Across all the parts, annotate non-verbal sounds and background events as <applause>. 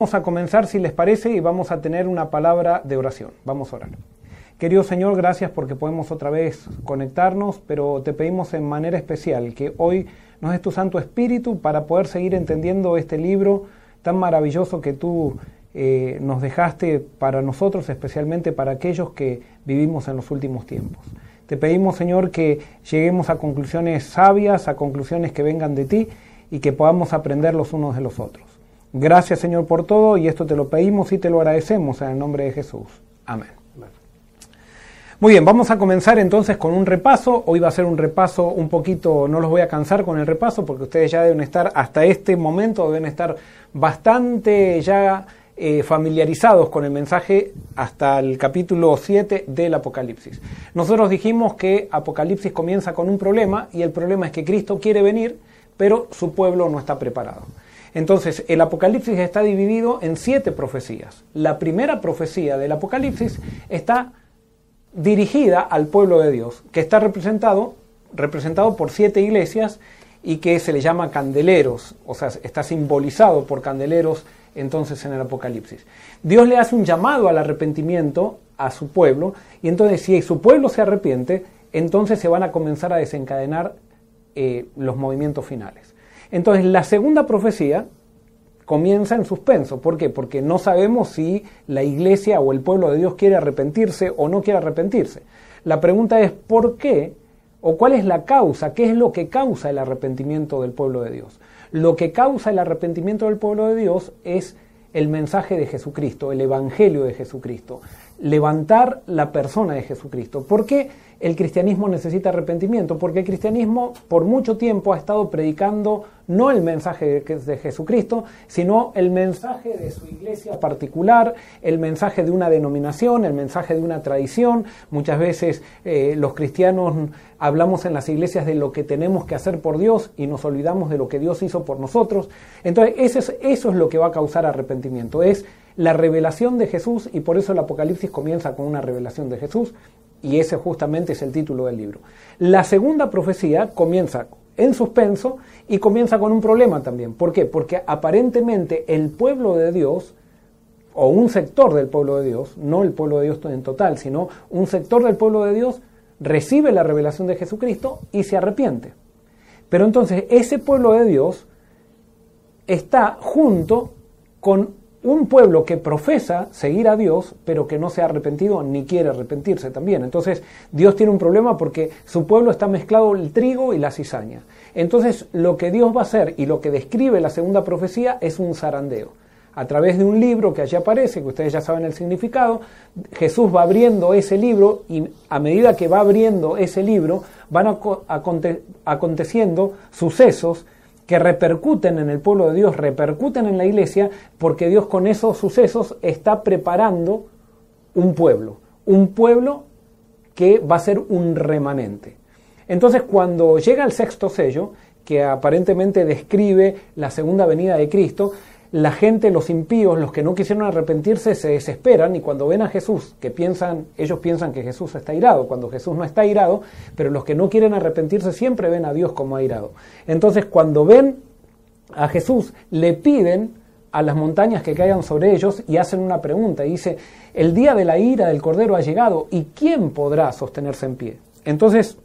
Vamos a comenzar, si les parece, y vamos a tener una palabra de oración. Vamos a orar. Querido Señor, gracias porque podemos otra vez conectarnos, pero te pedimos en manera especial que hoy nos des tu Santo Espíritu para poder seguir entendiendo este libro tan maravilloso que tú eh, nos dejaste para nosotros, especialmente para aquellos que vivimos en los últimos tiempos. Te pedimos, Señor, que lleguemos a conclusiones sabias, a conclusiones que vengan de ti y que podamos aprender los unos de los otros. Gracias Señor por todo y esto te lo pedimos y te lo agradecemos en el nombre de Jesús. Amén. Muy bien, vamos a comenzar entonces con un repaso. Hoy va a ser un repaso un poquito, no los voy a cansar con el repaso porque ustedes ya deben estar, hasta este momento deben estar bastante ya eh, familiarizados con el mensaje hasta el capítulo 7 del Apocalipsis. Nosotros dijimos que Apocalipsis comienza con un problema y el problema es que Cristo quiere venir, pero su pueblo no está preparado. Entonces, el Apocalipsis está dividido en siete profecías. La primera profecía del Apocalipsis está dirigida al pueblo de Dios, que está representado, representado por siete iglesias y que se le llama candeleros, o sea, está simbolizado por candeleros entonces en el Apocalipsis. Dios le hace un llamado al arrepentimiento a su pueblo y entonces si su pueblo se arrepiente, entonces se van a comenzar a desencadenar eh, los movimientos finales. Entonces, la segunda profecía comienza en suspenso. ¿Por qué? Porque no sabemos si la iglesia o el pueblo de Dios quiere arrepentirse o no quiere arrepentirse. La pregunta es ¿por qué? ¿O cuál es la causa? ¿Qué es lo que causa el arrepentimiento del pueblo de Dios? Lo que causa el arrepentimiento del pueblo de Dios es el mensaje de Jesucristo, el Evangelio de Jesucristo, levantar la persona de Jesucristo. ¿Por qué el cristianismo necesita arrepentimiento? Porque el cristianismo por mucho tiempo ha estado predicando no el mensaje de Jesucristo, sino el mensaje de su iglesia particular, el mensaje de una denominación, el mensaje de una tradición. Muchas veces eh, los cristianos hablamos en las iglesias de lo que tenemos que hacer por Dios y nos olvidamos de lo que Dios hizo por nosotros. Entonces, eso es, eso es lo que va a causar arrepentimiento, es la revelación de Jesús y por eso el Apocalipsis comienza con una revelación de Jesús y ese justamente es el título del libro. La segunda profecía comienza en suspenso y comienza con un problema también. ¿Por qué? Porque aparentemente el pueblo de Dios, o un sector del pueblo de Dios, no el pueblo de Dios en total, sino un sector del pueblo de Dios, recibe la revelación de Jesucristo y se arrepiente. Pero entonces ese pueblo de Dios está junto con un pueblo que profesa seguir a Dios, pero que no se ha arrepentido ni quiere arrepentirse también. Entonces Dios tiene un problema porque su pueblo está mezclado el trigo y la cizaña. Entonces lo que Dios va a hacer y lo que describe la segunda profecía es un zarandeo. A través de un libro que allí aparece, que ustedes ya saben el significado, Jesús va abriendo ese libro y a medida que va abriendo ese libro van aconteciendo sucesos que repercuten en el pueblo de Dios, repercuten en la iglesia, porque Dios con esos sucesos está preparando un pueblo, un pueblo que va a ser un remanente. Entonces cuando llega el sexto sello, que aparentemente describe la segunda venida de Cristo, la gente, los impíos, los que no quisieron arrepentirse, se desesperan y cuando ven a Jesús, que piensan, ellos piensan que Jesús está irado, cuando Jesús no está irado, pero los que no quieren arrepentirse siempre ven a Dios como airado. Entonces, cuando ven a Jesús, le piden a las montañas que caigan sobre ellos y hacen una pregunta. Y dice, el día de la ira del Cordero ha llegado y ¿quién podrá sostenerse en pie? Entonces,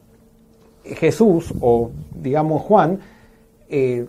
Jesús, o digamos Juan, eh,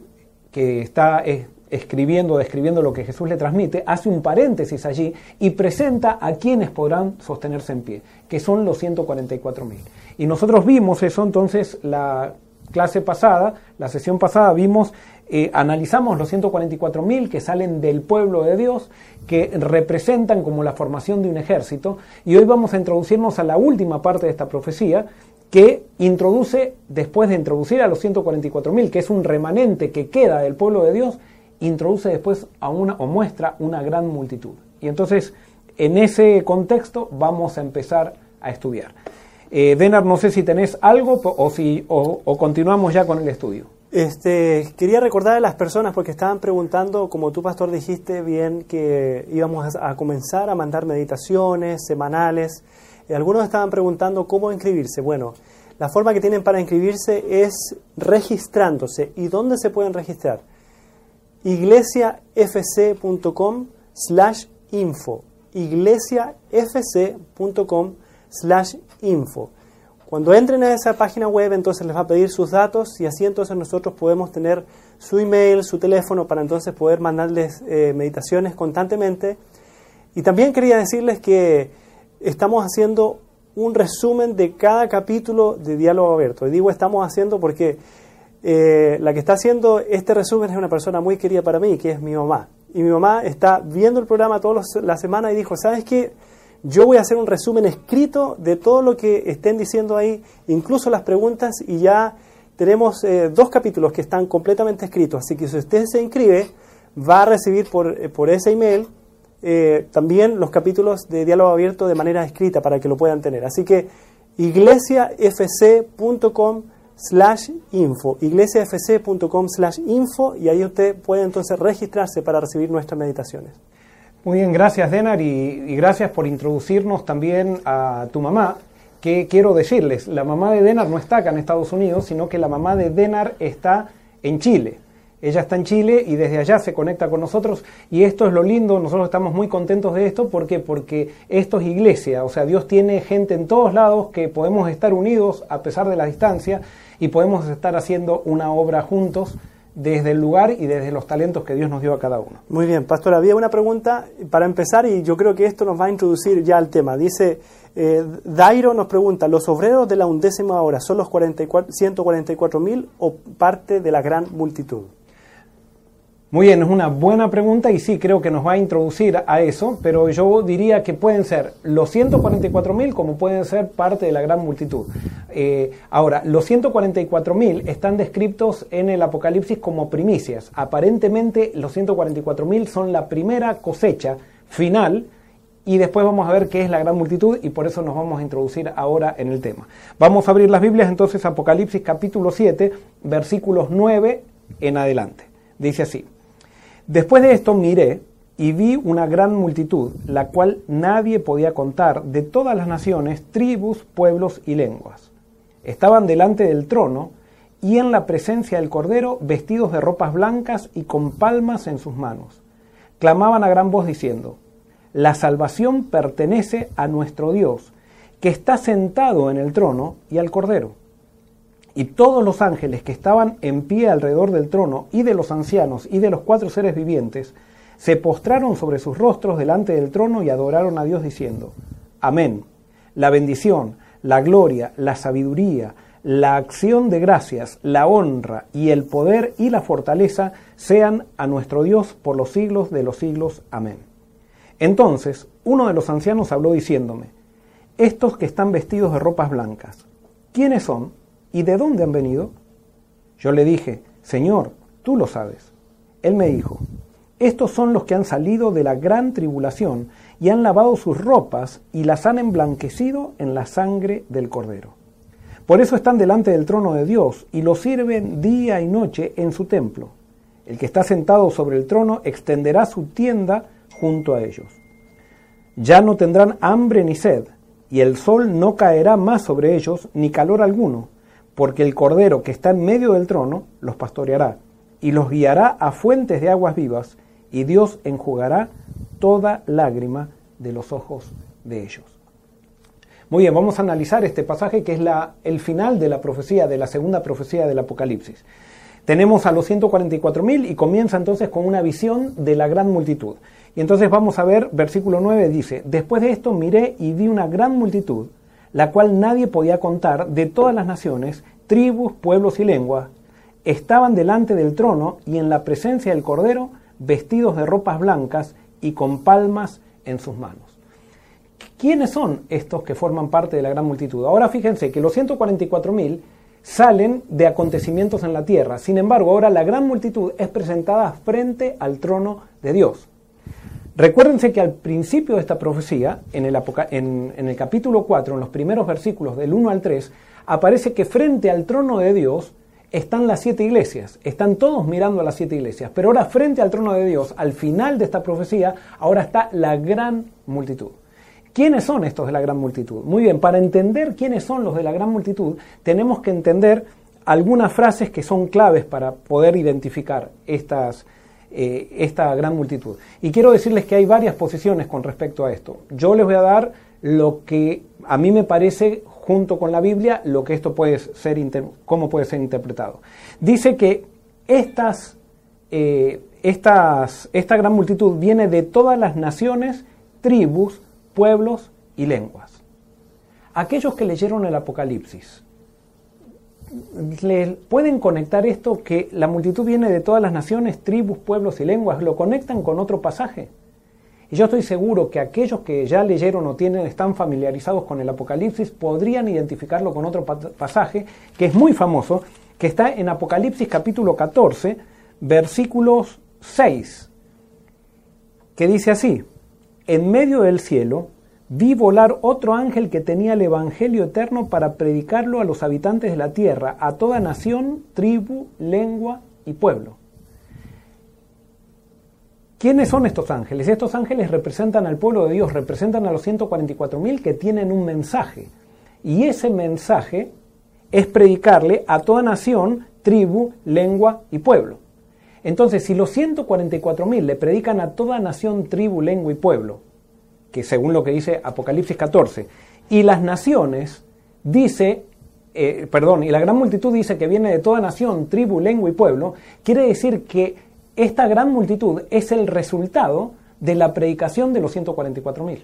que está escribiendo, describiendo lo que Jesús le transmite, hace un paréntesis allí y presenta a quienes podrán sostenerse en pie, que son los 144.000. Y nosotros vimos eso entonces la clase pasada, la sesión pasada vimos, eh, analizamos los 144.000 que salen del pueblo de Dios, que representan como la formación de un ejército, y hoy vamos a introducirnos a la última parte de esta profecía, que introduce, después de introducir a los 144.000, que es un remanente que queda del pueblo de Dios, introduce después a una o muestra una gran multitud. Y entonces, en ese contexto vamos a empezar a estudiar. Eh, Denar, no sé si tenés algo o, si, o, continuamos ya con el estudio. Este, quería recordar a las personas porque estaban preguntando, como tú pastor dijiste bien, que íbamos a comenzar a mandar meditaciones semanales. Eh, algunos estaban preguntando cómo inscribirse. Bueno, la forma que tienen para inscribirse es registrándose. ¿Y dónde se pueden registrar? iglesiafc.com slash info. iglesiafc.com slash info. Cuando entren a esa página web, entonces les va a pedir sus datos y así entonces nosotros podemos tener su email, su teléfono para entonces poder mandarles eh, meditaciones constantemente. Y también quería decirles que estamos haciendo un resumen de cada capítulo de Diálogo Abierto. Y digo estamos haciendo porque eh, la que está haciendo este resumen es una persona muy querida para mí, que es mi mamá. Y mi mamá está viendo el programa toda la semana y dijo, ¿sabes qué? Yo voy a hacer un resumen escrito de todo lo que estén diciendo ahí, incluso las preguntas, y ya tenemos eh, dos capítulos que están completamente escritos. Así que si usted se inscribe, va a recibir por, eh, por ese email también los capítulos de diálogo abierto de manera escrita para que lo puedan tener. Así que iglesiafc.com slash info, iglesiafc.com slash info y ahí usted puede entonces registrarse para recibir nuestras meditaciones. Muy bien, gracias Denar y, gracias por introducirnos también a tu mamá, que quiero decirles, la mamá de Denar no está acá en Estados Unidos, sino que la mamá de Denar está en Chile. Ella está en Chile y desde allá se conecta con nosotros y esto es lo lindo, nosotros estamos muy contentos de esto, ¿por qué? Porque esto es iglesia, o sea, Dios tiene gente en todos lados que podemos estar unidos a pesar de la distancia y podemos estar haciendo una obra juntos desde el lugar y desde los talentos que Dios nos dio a cada uno. Muy bien, pastor, había una pregunta para empezar y yo creo que esto nos va a introducir ya al tema. Dice, eh, Dairo nos pregunta, ¿los obreros de la undécima hora son los 144 mil o parte de la gran multitud? Muy bien, es una buena pregunta y sí creo que nos va a introducir a eso, pero yo diría que pueden ser los 144.000 como pueden ser parte de la gran multitud. Eh, ahora, los 144.000 están descritos en el Apocalipsis como primicias. Aparentemente los 144.000 son la primera cosecha final y después vamos a ver qué es la gran multitud y por eso nos vamos a introducir ahora en el tema. Vamos a abrir las Biblias entonces Apocalipsis capítulo 7, versículos 9 en adelante. Dice así. Después de esto miré y vi una gran multitud, la cual nadie podía contar, de todas las naciones, tribus, pueblos y lenguas. Estaban delante del trono y en la presencia del Cordero, vestidos de ropas blancas y con palmas en sus manos. Clamaban a gran voz diciendo, La salvación pertenece a nuestro Dios, que está sentado en el trono y al Cordero. Y todos los ángeles que estaban en pie alrededor del trono y de los ancianos y de los cuatro seres vivientes, se postraron sobre sus rostros delante del trono y adoraron a Dios diciendo, Amén. La bendición, la gloria, la sabiduría, la acción de gracias, la honra y el poder y la fortaleza sean a nuestro Dios por los siglos de los siglos. Amén. Entonces uno de los ancianos habló diciéndome, Estos que están vestidos de ropas blancas, ¿quiénes son? ¿Y de dónde han venido? Yo le dije, Señor, tú lo sabes. Él me dijo, estos son los que han salido de la gran tribulación y han lavado sus ropas y las han emblanquecido en la sangre del Cordero. Por eso están delante del trono de Dios y lo sirven día y noche en su templo. El que está sentado sobre el trono extenderá su tienda junto a ellos. Ya no tendrán hambre ni sed, y el sol no caerá más sobre ellos, ni calor alguno porque el Cordero que está en medio del trono los pastoreará y los guiará a fuentes de aguas vivas, y Dios enjugará toda lágrima de los ojos de ellos. Muy bien, vamos a analizar este pasaje que es el final de la profecía, de la segunda profecía del Apocalipsis. Tenemos a los 144.000 y comienza entonces con una visión de la gran multitud. Y entonces vamos a ver, versículo 9 dice, después de esto miré y vi una gran multitud la cual nadie podía contar, de todas las naciones, tribus, pueblos y lenguas, estaban delante del trono y en la presencia del Cordero, vestidos de ropas blancas y con palmas en sus manos. ¿Quiénes son estos que forman parte de la gran multitud? Ahora fíjense que los 144.000 salen de acontecimientos en la tierra. Sin embargo, ahora la gran multitud es presentada frente al trono de Dios. Recuérdense que al principio de esta profecía, en el, en, el, capítulo 4, en los primeros versículos del 1 al 3, aparece que frente al trono de Dios están las siete iglesias, están todos mirando a las siete iglesias, pero ahora frente al trono de Dios, al final de esta profecía, ahora está la gran multitud. ¿Quiénes son estos de la gran multitud? Muy bien, para entender quiénes son los de la gran multitud, tenemos que entender algunas frases que son claves para poder identificar estas, eh, esta gran multitud. Y quiero decirles que hay varias posiciones con respecto a esto. Yo les voy a dar lo que a mí me parece, junto con la Biblia, lo que esto puede ser, cómo puede ser interpretado. Dice que estas, eh, estas, esta gran multitud viene de todas las naciones, tribus, pueblos y lenguas. Aquellos que leyeron el Apocalipsis, ¿le pueden conectar esto que la multitud viene de todas las naciones, tribus, pueblos y lenguas? ¿Lo conectan con otro pasaje? Y yo estoy seguro que aquellos que ya leyeron o tienen, están familiarizados con el Apocalipsis podrían identificarlo con otro pasaje que es muy famoso, que está en Apocalipsis capítulo 14, versículos 6, que dice así, en medio del cielo vi volar otro ángel que tenía el Evangelio eterno para predicarlo a los habitantes de la tierra, a toda nación, tribu, lengua y pueblo. ¿Quiénes son estos ángeles? Estos ángeles representan al pueblo de Dios, representan a los 144.000 que tienen un mensaje. Y ese mensaje es predicarle a toda nación, tribu, lengua y pueblo. Entonces, si los 144.000 le predican a toda nación, tribu, lengua y pueblo, que según lo que dice Apocalipsis 14, y las naciones dice, eh, perdón, y la gran multitud dice que viene de toda nación, tribu, lengua y pueblo, quiere decir que esta gran multitud es el resultado de la predicación de los 144.000.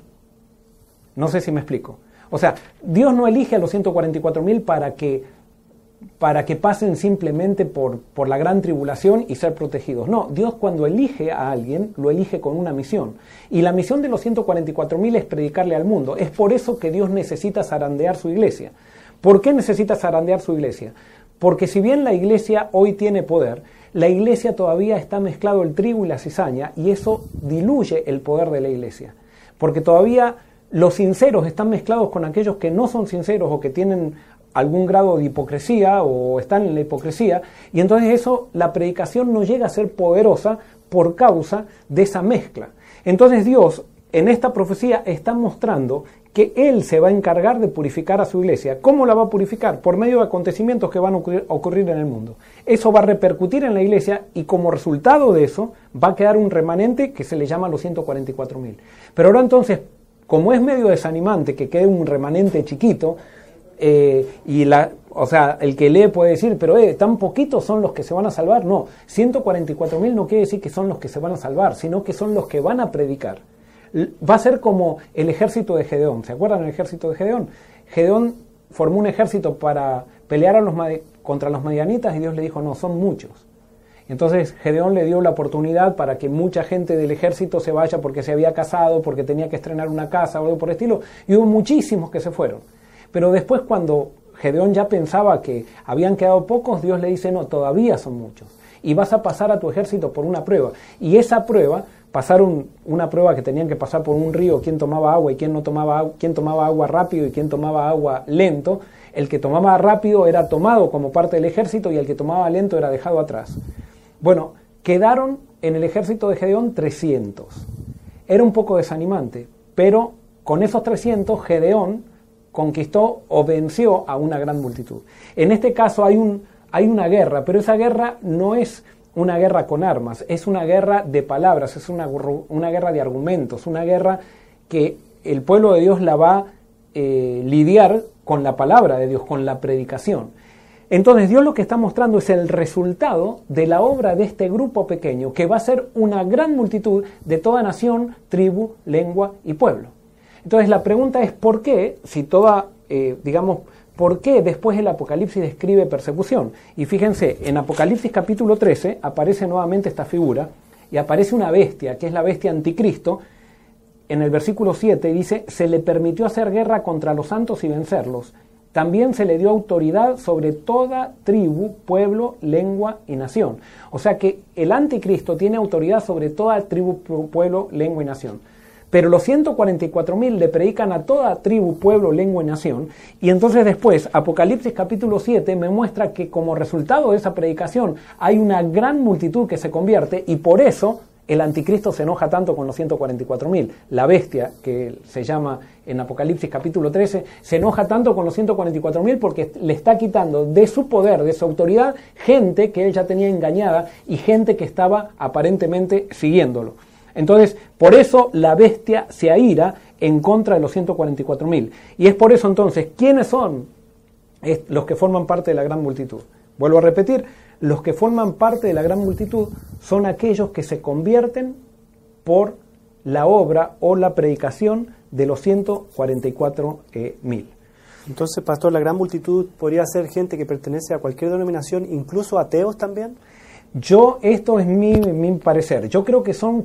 No sé si me explico. O sea, Dios no elige a los 144.000 para que, para que pasen simplemente por, por la gran tribulación y ser protegidos. No, Dios cuando elige a alguien, lo elige con una misión. Y la misión de los 144.000 es predicarle al mundo. Es por eso que Dios necesita zarandear su iglesia. ¿Por qué necesita zarandear su iglesia? Porque si bien la iglesia hoy tiene poder, la iglesia todavía está mezclado el trigo y la cizaña y eso diluye el poder de la iglesia. Porque todavía los sinceros están mezclados con aquellos que no son sinceros o que tienen algún grado de hipocresía o están en la hipocresía, y entonces eso, la predicación no llega a ser poderosa por causa de esa mezcla. Entonces Dios en esta profecía está mostrando que Él se va a encargar de purificar a su iglesia. ¿Cómo la va a purificar? Por medio de acontecimientos que van a ocurrir, en el mundo. Eso va a repercutir en la iglesia y como resultado de eso va a quedar un remanente que se le llama los 144.000. Pero ahora entonces, como es medio desanimante que quede un remanente chiquito, eh, y la, o sea, el que lee puede decir, pero eh, tan poquitos son los que se van a salvar. No, 144.000 no quiere decir que son los que se van a salvar, sino que son los que van a predicar. Va a ser como el ejército de Gedeón. ¿Se acuerdan del ejército de Gedeón? Gedeón formó un ejército para pelear a los, contra los medianitas y Dios le dijo, no, son muchos. Entonces Gedeón le dio la oportunidad para que mucha gente del ejército se vaya porque se había casado, porque tenía que estrenar una casa o algo por el estilo, y hubo muchísimos que se fueron. Pero después cuando Gedeón ya pensaba que habían quedado pocos, Dios le dice, no, todavía son muchos. Y vas a pasar a tu ejército por una prueba. Y esa prueba, pasaron una prueba que tenían que pasar por un río, quién tomaba agua y quién no tomaba agua, quién tomaba agua rápido y quién tomaba agua lento. El que tomaba rápido era tomado como parte del ejército y el que tomaba lento era dejado atrás. Bueno, quedaron en el ejército de Gedeón 300. Era un poco desanimante, pero con esos 300 Gedeón conquistó o venció a una gran multitud. En este caso hay, un, hay una guerra, pero esa guerra no es una guerra con armas, es una guerra de palabras, es una, una guerra de argumentos, una guerra que el pueblo de Dios la va a eh, lidiar con la palabra de Dios, con la predicación. Entonces Dios lo que está mostrando es el resultado de la obra de este grupo pequeño, que va a ser una gran multitud de toda nación, tribu, lengua y pueblo. Entonces la pregunta es ¿por qué, si toda, eh, digamos, ¿por qué después el Apocalipsis describe persecución? Y fíjense, en Apocalipsis capítulo 13 aparece nuevamente esta figura y aparece una bestia, que es la bestia anticristo. En el versículo 7 dice, se le permitió hacer guerra contra los santos y vencerlos también se le dio autoridad sobre toda tribu, pueblo, lengua y nación. O sea que el anticristo tiene autoridad sobre toda tribu, pueblo, lengua y nación. Pero los 144.000 le predican a toda tribu, pueblo, lengua y nación. Y entonces después, Apocalipsis capítulo 7 me muestra que como resultado de esa predicación hay una gran multitud que se convierte y por eso el anticristo se enoja tanto con los 144.000. La bestia, que se llama en Apocalipsis capítulo 13, se enoja tanto con los 144.000 porque le está quitando de su poder, de su autoridad, gente que él ya tenía engañada y gente que estaba aparentemente siguiéndolo. Entonces, por eso la bestia se aira en contra de los 144.000. Y es por eso entonces, ¿quiénes son los que forman parte de la gran multitud? Vuelvo a repetir, los que forman parte de la gran multitud son aquellos que se convierten por la obra o la predicación de los 144.000. Entonces, pastor, la gran multitud podría ser gente que pertenece a cualquier denominación, incluso ateos también. Yo, esto es mi, mi parecer. Yo creo que son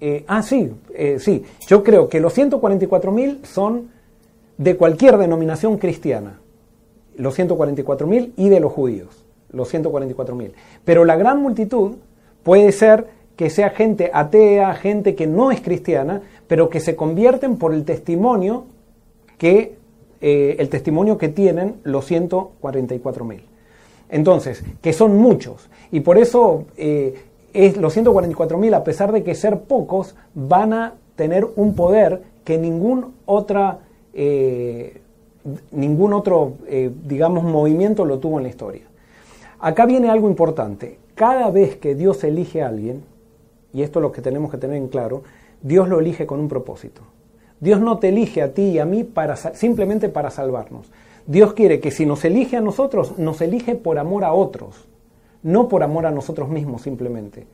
eh, ah, sí, eh, sí. Yo creo que los 144.000 son de cualquier denominación cristiana. Los 144.000 y de los judíos. Los 144.000. Pero la gran multitud puede ser que sea gente atea, gente que no es cristiana, pero que se convierten por el testimonio que, eh, el testimonio que tienen los 144.000. Entonces, que son muchos. Y por eso es, los 144.000, a pesar de que ser pocos, van a tener un poder que ningún otra eh, ningún otro, eh, digamos, movimiento lo tuvo en la historia. Acá viene algo importante. Cada vez que Dios elige a alguien, y esto es lo que tenemos que tener en claro, Dios lo elige con un propósito. Dios no te elige a ti y a mí para, simplemente para salvarnos. Dios quiere que si nos elige a nosotros, nos elige por amor a otros no por amor a nosotros mismos simplemente.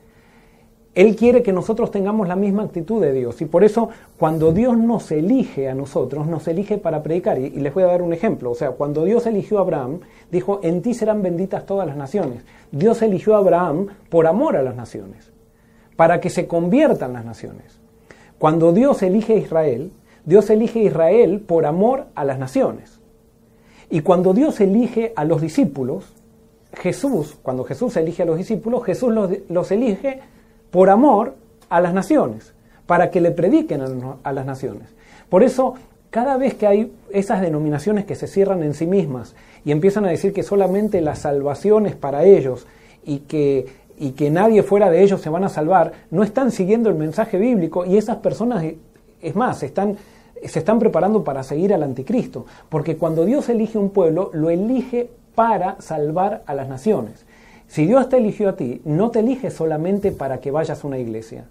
Él quiere que nosotros tengamos la misma actitud de Dios y por eso cuando Dios nos elige a nosotros, nos elige para predicar. Y, les voy a dar un ejemplo. O sea, cuando Dios eligió a Abraham, dijo, en ti serán benditas todas las naciones. Dios eligió a Abraham por amor a las naciones, para que se conviertan las naciones. Cuando Dios elige a Israel, Dios elige a Israel por amor a las naciones. Y cuando Dios elige a los discípulos, Jesús, cuando Jesús elige a los discípulos, Jesús los, elige por amor a las naciones, para que le prediquen a, las naciones. Por eso, cada vez que hay esas denominaciones que se cierran en sí mismas y empiezan a decir que solamente la salvación es para ellos y que, y que nadie fuera de ellos se van a salvar, no están siguiendo el mensaje bíblico y esas personas, es más, están, se están preparando para seguir al anticristo, porque cuando Dios elige un pueblo, lo elige para salvar a las naciones. Si Dios te eligió a ti, no te elige solamente para que vayas a una iglesia.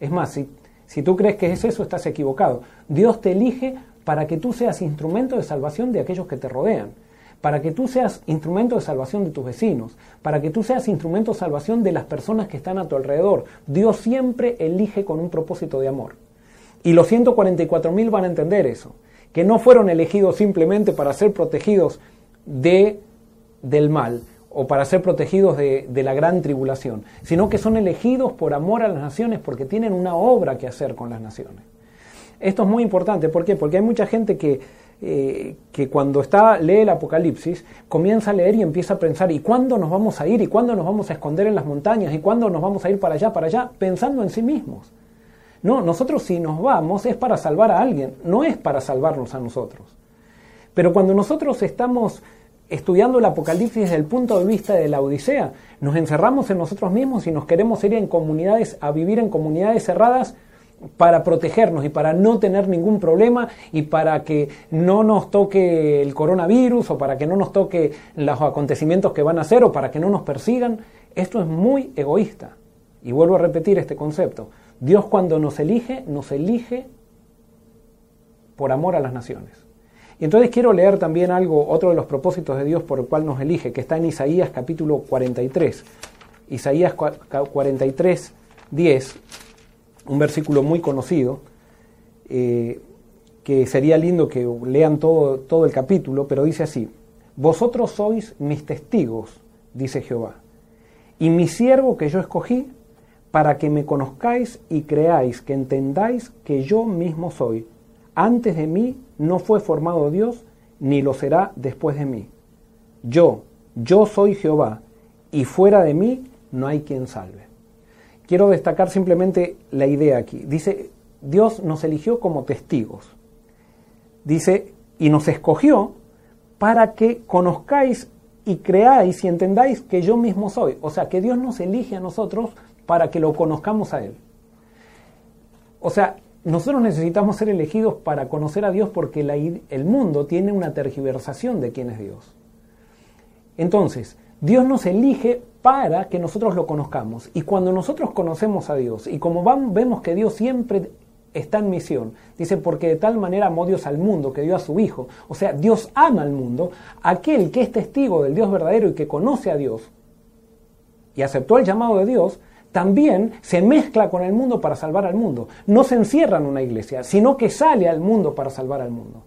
Es más, si, si tú crees que es eso, estás equivocado. Dios te elige para que tú seas instrumento de salvación de aquellos que te rodean, para que tú seas instrumento de salvación de tus vecinos, para que tú seas instrumento de salvación de las personas que están a tu alrededor. Dios siempre elige con un propósito de amor. Y los 144.000 van a entender eso, que no fueron elegidos simplemente para ser protegidos de del mal o para ser protegidos de, la gran tribulación, sino que son elegidos por amor a las naciones porque tienen una obra que hacer con las naciones. Esto es muy importante, ¿por qué? Porque hay mucha gente que, eh, que cuando está, lee el Apocalipsis comienza a leer y empieza a pensar, ¿y cuándo nos vamos a ir? ¿Y cuándo nos vamos a esconder en las montañas? ¿Y cuándo nos vamos a ir para allá, para allá? Pensando en sí mismos. No, nosotros si nos vamos es para salvar a alguien, no es para salvarnos a nosotros. Pero cuando nosotros estamos estudiando el Apocalipsis desde el punto de vista de la Odisea. Nos encerramos en nosotros mismos y nos queremos ir en comunidades, a vivir en comunidades cerradas para protegernos y para no tener ningún problema y para que no nos toque el coronavirus o para que no nos toque los acontecimientos que van a hacer o para que no nos persigan. Esto es muy egoísta. Y vuelvo a repetir este concepto. Dios cuando nos elige, nos elige por amor a las naciones. Y entonces quiero leer también algo, otro de los propósitos de Dios por el cual nos elige, que está en Isaías capítulo 43. Isaías 43, 10, un versículo muy conocido, eh, que sería lindo que lean todo, todo el capítulo, pero dice así, Vosotros sois mis testigos, dice Jehová, y mi siervo que yo escogí, para que me conozcáis y creáis, que entendáis que yo mismo soy. Antes de mí no fue formado Dios, ni lo será después de mí. Yo, yo soy Jehová, y fuera de mí no hay quien salve. Quiero destacar simplemente la idea aquí. Dice, Dios nos eligió como testigos. Dice, y nos escogió para que conozcáis y creáis y entendáis que yo mismo soy. O sea, que Dios nos elige a nosotros para que lo conozcamos a Él. O sea, nosotros necesitamos ser elegidos para conocer a Dios porque el mundo tiene una tergiversación de quién es Dios. Entonces, Dios nos elige para que nosotros lo conozcamos. Y cuando nosotros conocemos a Dios, y como vemos que Dios siempre está en misión, dice, porque de tal manera amó Dios al mundo que dio a su Hijo, o sea, Dios ama al mundo, aquel que es testigo del Dios verdadero y que conoce a Dios y aceptó el llamado de Dios, también se mezcla con el mundo para salvar al mundo. No se encierra en una iglesia, sino que sale al mundo para salvar al mundo.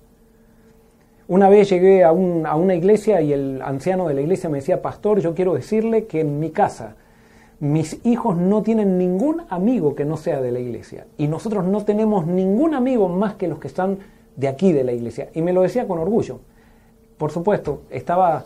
Una vez llegué a, una iglesia y el anciano de la iglesia me decía, pastor, yo quiero decirle que en mi casa mis hijos no tienen ningún amigo que no sea de la iglesia. Y nosotros no tenemos ningún amigo más que los que están de aquí de la iglesia. Y me lo decía con orgullo. Por supuesto, estaba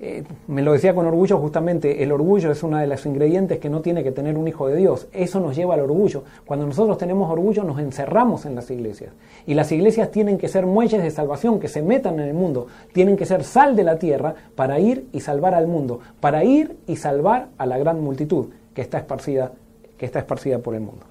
eh, me lo decía con orgullo justamente, el orgullo es uno de los ingredientes que no tiene que tener un hijo de Dios. Eso nos lleva al orgullo. Cuando nosotros tenemos orgullo nos encerramos en las iglesias. Y las iglesias tienen que ser muelles de salvación, que se metan en el mundo. Tienen que ser sal de la tierra para ir y salvar al mundo, para ir y salvar a la gran multitud que está esparcida, que está esparcida por el mundo.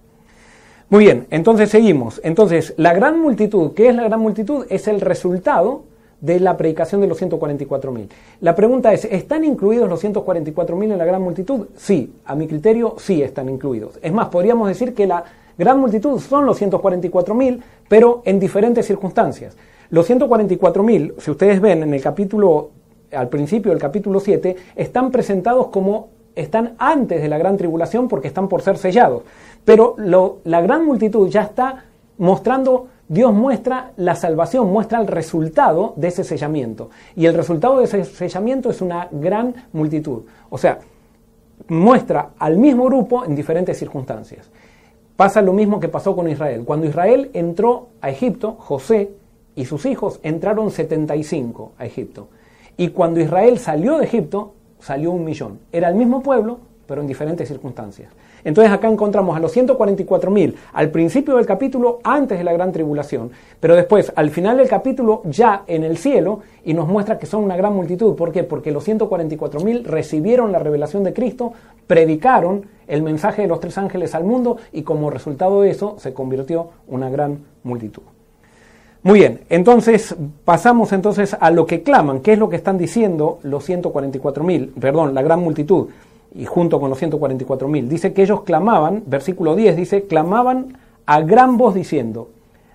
Muy bien, entonces seguimos. Entonces, la gran multitud, ¿qué es la gran multitud? Es el resultado de la predicación de los 144.000. La pregunta es, ¿están incluidos los 144.000 en la gran multitud? Sí, a mi criterio sí están incluidos. Es más, podríamos decir que la gran multitud son los 144.000, pero en diferentes circunstancias. Los 144.000, si ustedes ven en el capítulo, al principio del capítulo 7, están presentados como están antes de la gran tribulación porque están por ser sellados. Pero la gran multitud ya está mostrando Dios muestra la salvación, muestra el resultado de ese sellamiento. Y el resultado de ese sellamiento es una gran multitud. O sea, muestra al mismo grupo en diferentes circunstancias. Pasa lo mismo que pasó con Israel. Cuando Israel entró a Egipto, José y sus hijos entraron 75 a Egipto. Y cuando Israel salió de Egipto, salió un millón. Era el mismo pueblo, pero en diferentes circunstancias. Entonces acá encontramos a los 144.000 al principio del capítulo, antes de la gran tribulación, pero después al final del capítulo ya en el cielo y nos muestra que son una gran multitud. ¿Por qué? Porque los 144.000 recibieron la revelación de Cristo, predicaron el mensaje de los tres ángeles al mundo y como resultado de eso se convirtió una gran multitud. Muy bien, entonces pasamos entonces a lo que claman, qué es lo que están diciendo los 144.000, perdón, la gran multitud y junto con los 144.000. Dice que ellos clamaban, versículo 10 dice, clamaban a gran voz diciendo,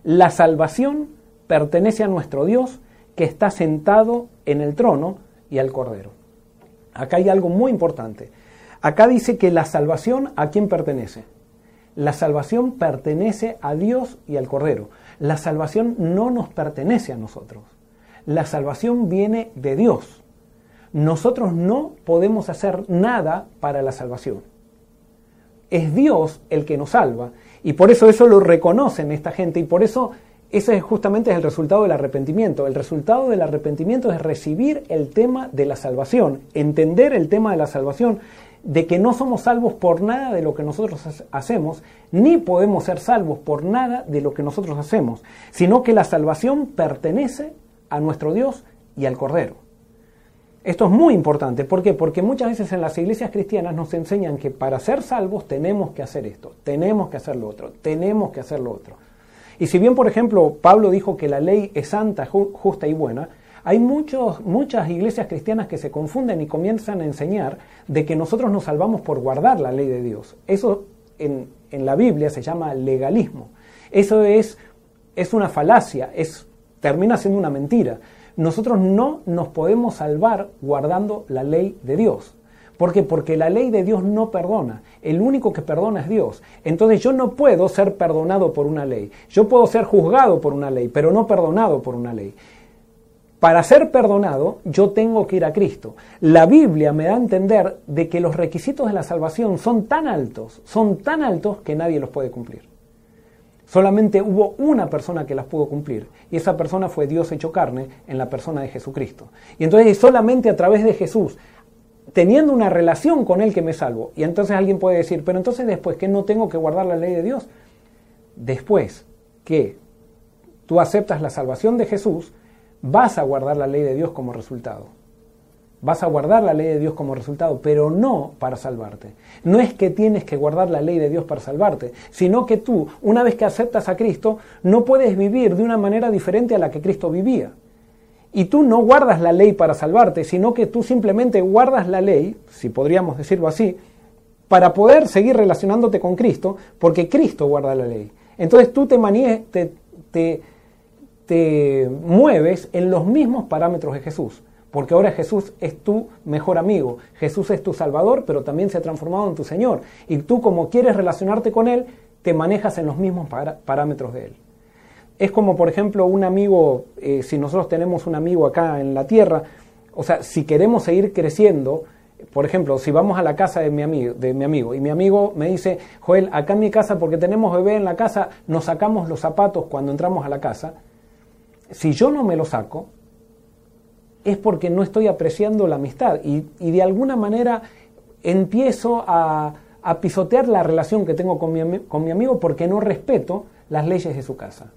la salvación pertenece a nuestro Dios que está sentado en el trono y al Cordero. Acá hay algo muy importante. Acá dice que la salvación a quién pertenece. La salvación pertenece a Dios y al Cordero. La salvación no nos pertenece a nosotros. La salvación viene de Dios nosotros no podemos hacer nada para la salvación. Es Dios el que nos salva y por eso eso lo reconocen esta gente y por eso ese justamente es el resultado del arrepentimiento. El resultado del arrepentimiento es recibir el tema de la salvación, entender el tema de la salvación, de que no somos salvos por nada de lo que nosotros hacemos, ni podemos ser salvos por nada de lo que nosotros hacemos, sino que la salvación pertenece a nuestro Dios y al Cordero. Esto es muy importante. ¿Por qué? Porque muchas veces en las iglesias cristianas nos enseñan que para ser salvos tenemos que hacer esto, tenemos que hacer lo otro, tenemos que hacer lo otro. Y si bien, por ejemplo, Pablo dijo que la ley es santa, justa y buena, hay muchos, muchas iglesias cristianas que se confunden y comienzan a enseñar de que nosotros nos salvamos por guardar la ley de Dios. Eso en, en la Biblia se llama legalismo. Eso es, es una falacia, es, termina siendo una mentira nosotros no nos podemos salvar guardando la ley de Dios. ¿Por qué? Porque la ley de Dios no perdona. El único que perdona es Dios. Entonces yo no puedo ser perdonado por una ley. Yo puedo ser juzgado por una ley, pero no perdonado por una ley. Para ser perdonado, yo tengo que ir a Cristo. La Biblia me da a entender de que los requisitos de la salvación son tan altos, son tan altos que nadie los puede cumplir. Solamente hubo una persona que las pudo cumplir y esa persona fue Dios hecho carne en la persona de Jesucristo. Y entonces solamente a través de Jesús, teniendo una relación con Él que me salvo. Y entonces alguien puede decir, pero entonces después que no tengo que guardar la ley de Dios. Después que tú aceptas la salvación de Jesús, vas a guardar la ley de Dios como resultado. Vas a guardar la ley de Dios como resultado, pero no para salvarte. No es que tienes que guardar la ley de Dios para salvarte, sino que tú, una vez que aceptas a Cristo, no puedes vivir de una manera diferente a la que Cristo vivía. Y tú no guardas la ley para salvarte, sino que tú simplemente guardas la ley, si podríamos decirlo así, para poder seguir relacionándote con Cristo, porque Cristo guarda la ley. Entonces tú te, te, te, mueves en los mismos parámetros de Jesús. Porque ahora Jesús es tu mejor amigo, Jesús es tu Salvador, pero también se ha transformado en tu Señor. Y tú como quieres relacionarte con Él, te manejas en los mismos parámetros de Él. Es como, por ejemplo, un amigo, eh, si nosotros tenemos un amigo acá en la tierra, o sea, si queremos seguir creciendo, por ejemplo, si vamos a la casa de mi, amigo, de mi amigo y mi amigo me dice, Joel, acá en mi casa, porque tenemos bebé en la casa, nos sacamos los zapatos cuando entramos a la casa, si yo no me los saco, es porque no estoy apreciando la amistad y, de alguna manera empiezo a, pisotear la relación que tengo con mi, con mi amigo porque no respeto las leyes de su casa.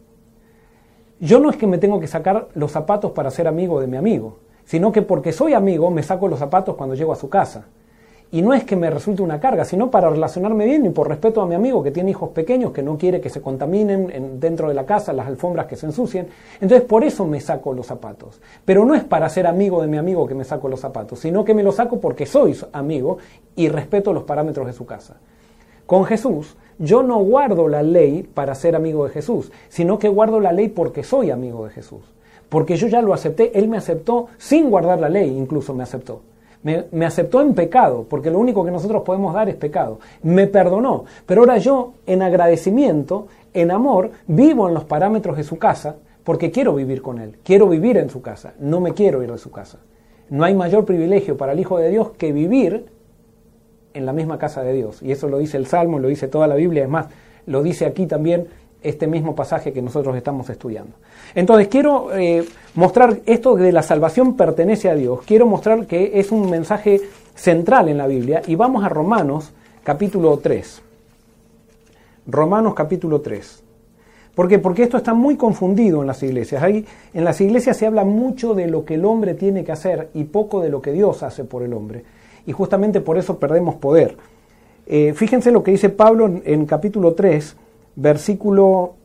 Yo no es que me tengo que sacar los zapatos para ser amigo de mi amigo, sino que porque soy amigo me saco los zapatos cuando llego a su casa. Y no es que me resulte una carga, sino para relacionarme bien y por respeto a mi amigo que tiene hijos pequeños, que no quiere que se contaminen dentro de la casa, las alfombras que se ensucien. Entonces por eso me saco los zapatos. Pero no es para ser amigo de mi amigo que me saco los zapatos, sino que me los saco porque soy amigo y respeto los parámetros de su casa. Con Jesús, yo no guardo la ley para ser amigo de Jesús, sino que guardo la ley porque soy amigo de Jesús. Porque yo ya lo acepté, Él me aceptó sin guardar la ley, incluso me aceptó. Me, aceptó en pecado, porque lo único que nosotros podemos dar es pecado. Me perdonó, pero ahora yo, en agradecimiento, en amor, vivo en los parámetros de su casa, porque quiero vivir con Él, quiero vivir en su casa, no me quiero ir de su casa. No hay mayor privilegio para el Hijo de Dios que vivir en la misma casa de Dios. Y eso lo dice el Salmo, lo dice toda la Biblia, es más, lo dice aquí también este mismo pasaje que nosotros estamos estudiando. Entonces, quiero eh, mostrar esto de la salvación pertenece a Dios. Quiero mostrar que es un mensaje central en la Biblia y vamos a Romanos capítulo 3. Romanos capítulo 3. ¿Por qué? Porque esto está muy confundido en las iglesias. Ahí, en las iglesias se habla mucho de lo que el hombre tiene que hacer y poco de lo que Dios hace por el hombre. Y justamente por eso perdemos poder. Eh, fíjense lo que dice Pablo en, en capítulo 3, versículo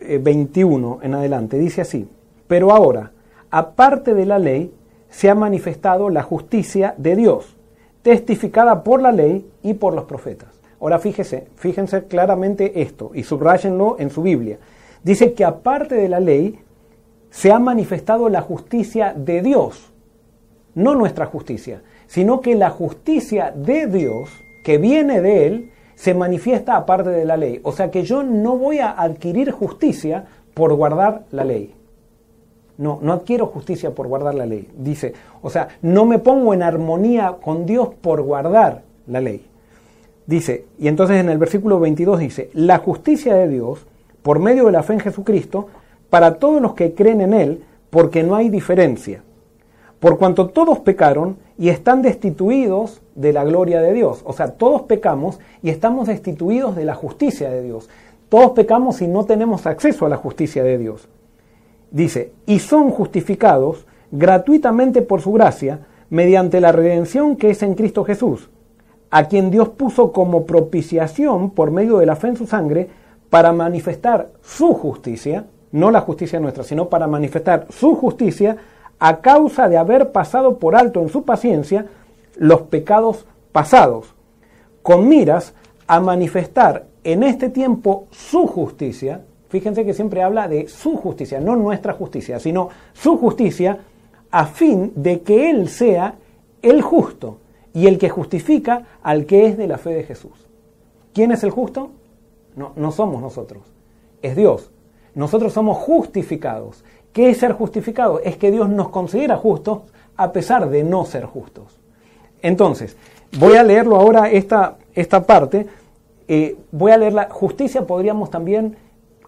21 eh, en adelante. Dice así, pero ahora, aparte de la ley, se ha manifestado la justicia de Dios, testificada por la ley y por los profetas. Ahora fíjese, fíjense claramente esto y subrayenlo en su Biblia. Dice que aparte de la ley se ha manifestado la justicia de Dios, no nuestra justicia, sino que la justicia de Dios, que viene de Él, se manifiesta aparte de la ley. O sea que yo no voy a adquirir justicia por guardar la ley. No, no adquiero justicia por guardar la ley. Dice, o sea, no me pongo en armonía con Dios por guardar la ley. Dice, y entonces en el versículo 22 dice, la justicia de Dios, por medio de la fe en Jesucristo, para todos los que creen en Él, porque no hay diferencia. Por cuanto todos pecaron y están destituidos de la gloria de Dios. O sea, todos pecamos y estamos destituidos de la justicia de Dios. Todos pecamos y no tenemos acceso a la justicia de Dios. Dice, y son justificados gratuitamente por su gracia, mediante la redención que es en Cristo Jesús, a quien Dios puso como propiciación por medio de la fe en su sangre, para manifestar su justicia, no la justicia nuestra, sino para manifestar su justicia a causa de haber pasado por alto en su paciencia los pecados pasados, con miras a manifestar en este tiempo su justicia, fíjense que siempre habla de su justicia, no nuestra justicia, sino su justicia, a fin de que Él sea el justo y el que justifica al que es de la fe de Jesús. ¿Quién es el justo? No, no somos nosotros, es Dios. Nosotros somos justificados. ¿Qué es ser justificado? Es que Dios nos considera justos a pesar de no ser justos. Entonces, voy a leerlo ahora esta, esta parte. Eh, voy a leer la justicia, podríamos también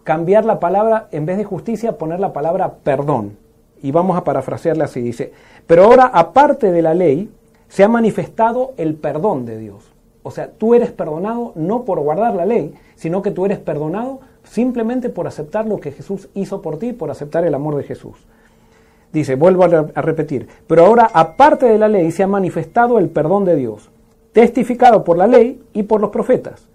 cambiar la palabra, en vez de justicia, poner la palabra perdón. Y vamos a parafrasearla así. Dice, pero ahora, aparte de la ley, se ha manifestado el perdón de Dios. O sea, tú eres perdonado no por guardar la ley, sino que tú eres perdonado simplemente por aceptar lo que Jesús hizo por ti, por aceptar el amor de Jesús. Dice, vuelvo a repetir, pero ahora aparte de la ley se ha manifestado el perdón de Dios, testificado por la ley y por los profetas.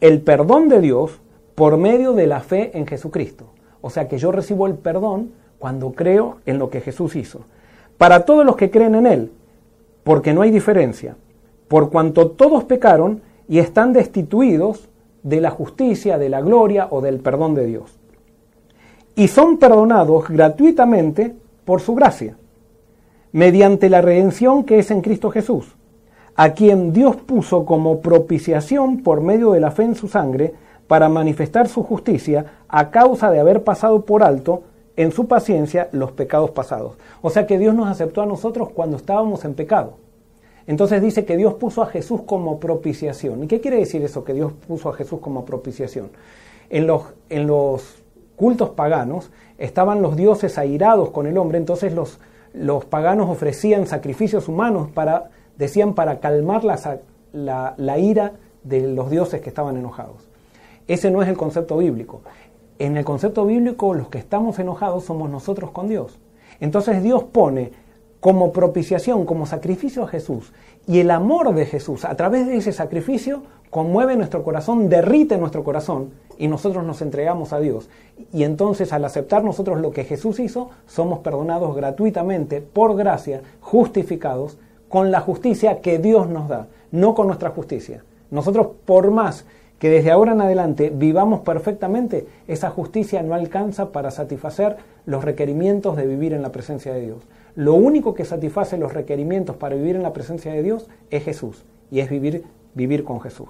El perdón de Dios por medio de la fe en Jesucristo. O sea que yo recibo el perdón cuando creo en lo que Jesús hizo. Para todos los que creen en Él, porque no hay diferencia, por cuanto todos pecaron y están destituidos de la justicia, de la gloria o del perdón de Dios. Y son perdonados gratuitamente por su gracia, mediante la redención que es en Cristo Jesús, a quien Dios puso como propiciación por medio de la fe en su sangre, para manifestar su justicia a causa de haber pasado por alto en su paciencia los pecados pasados. O sea que Dios nos aceptó a nosotros cuando estábamos en pecado. Entonces dice que Dios puso a Jesús como propiciación. ¿Y qué quiere decir eso, que Dios puso a Jesús como propiciación? En los, en los cultos paganos estaban los dioses airados con el hombre, entonces los, los paganos ofrecían sacrificios humanos para, decían, para calmar la, la, la ira de los dioses que estaban enojados. Ese no es el concepto bíblico. En el concepto bíblico los que estamos enojados somos nosotros con Dios. Entonces Dios pone como propiciación, como sacrificio a Jesús. Y el amor de Jesús a través de ese sacrificio conmueve nuestro corazón, derrite nuestro corazón y nosotros nos entregamos a Dios. Y entonces al aceptar nosotros lo que Jesús hizo, somos perdonados gratuitamente, por gracia, justificados, con la justicia que Dios nos da, no con nuestra justicia. Nosotros por más que desde ahora en adelante vivamos perfectamente, esa justicia no alcanza para satisfacer los requerimientos de vivir en la presencia de Dios. Lo único que satisface los requerimientos para vivir en la presencia de Dios es Jesús, y es vivir, vivir con Jesús.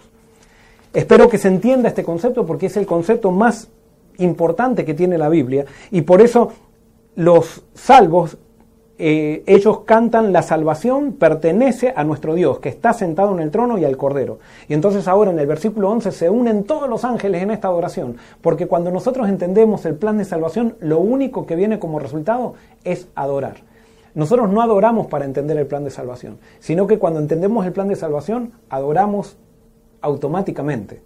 Espero que se entienda este concepto porque es el concepto más importante que tiene la Biblia, y por eso los salvos eh, ellos cantan la salvación pertenece a nuestro Dios, que está sentado en el trono y al Cordero. Y entonces ahora en el versículo 11 se unen todos los ángeles en esta adoración, porque cuando nosotros entendemos el plan de salvación, lo único que viene como resultado es adorar. Nosotros no adoramos para entender el plan de salvación, sino que cuando entendemos el plan de salvación, adoramos automáticamente.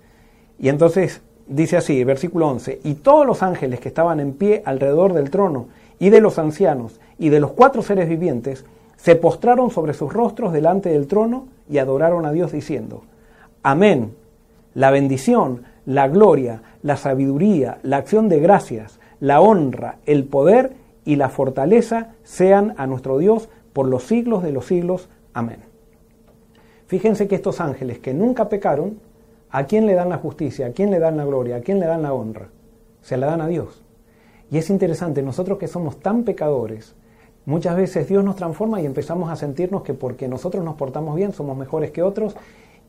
Y entonces dice así, versículo 11, y todos los ángeles que estaban en pie alrededor del trono y de los ancianos, y de los cuatro seres vivientes se postraron sobre sus rostros delante del trono y adoraron a Dios diciendo, Amén, la bendición, la gloria, la sabiduría, la acción de gracias, la honra, el poder y la fortaleza sean a nuestro Dios por los siglos de los siglos. Amén. Fíjense que estos ángeles que nunca pecaron, ¿a quién le dan la justicia? ¿A quién le dan la gloria? ¿A quién le dan la honra? Se la dan a Dios. Y es interesante, nosotros que somos tan pecadores, Muchas veces Dios nos transforma y empezamos a sentirnos que porque nosotros nos portamos bien somos mejores que otros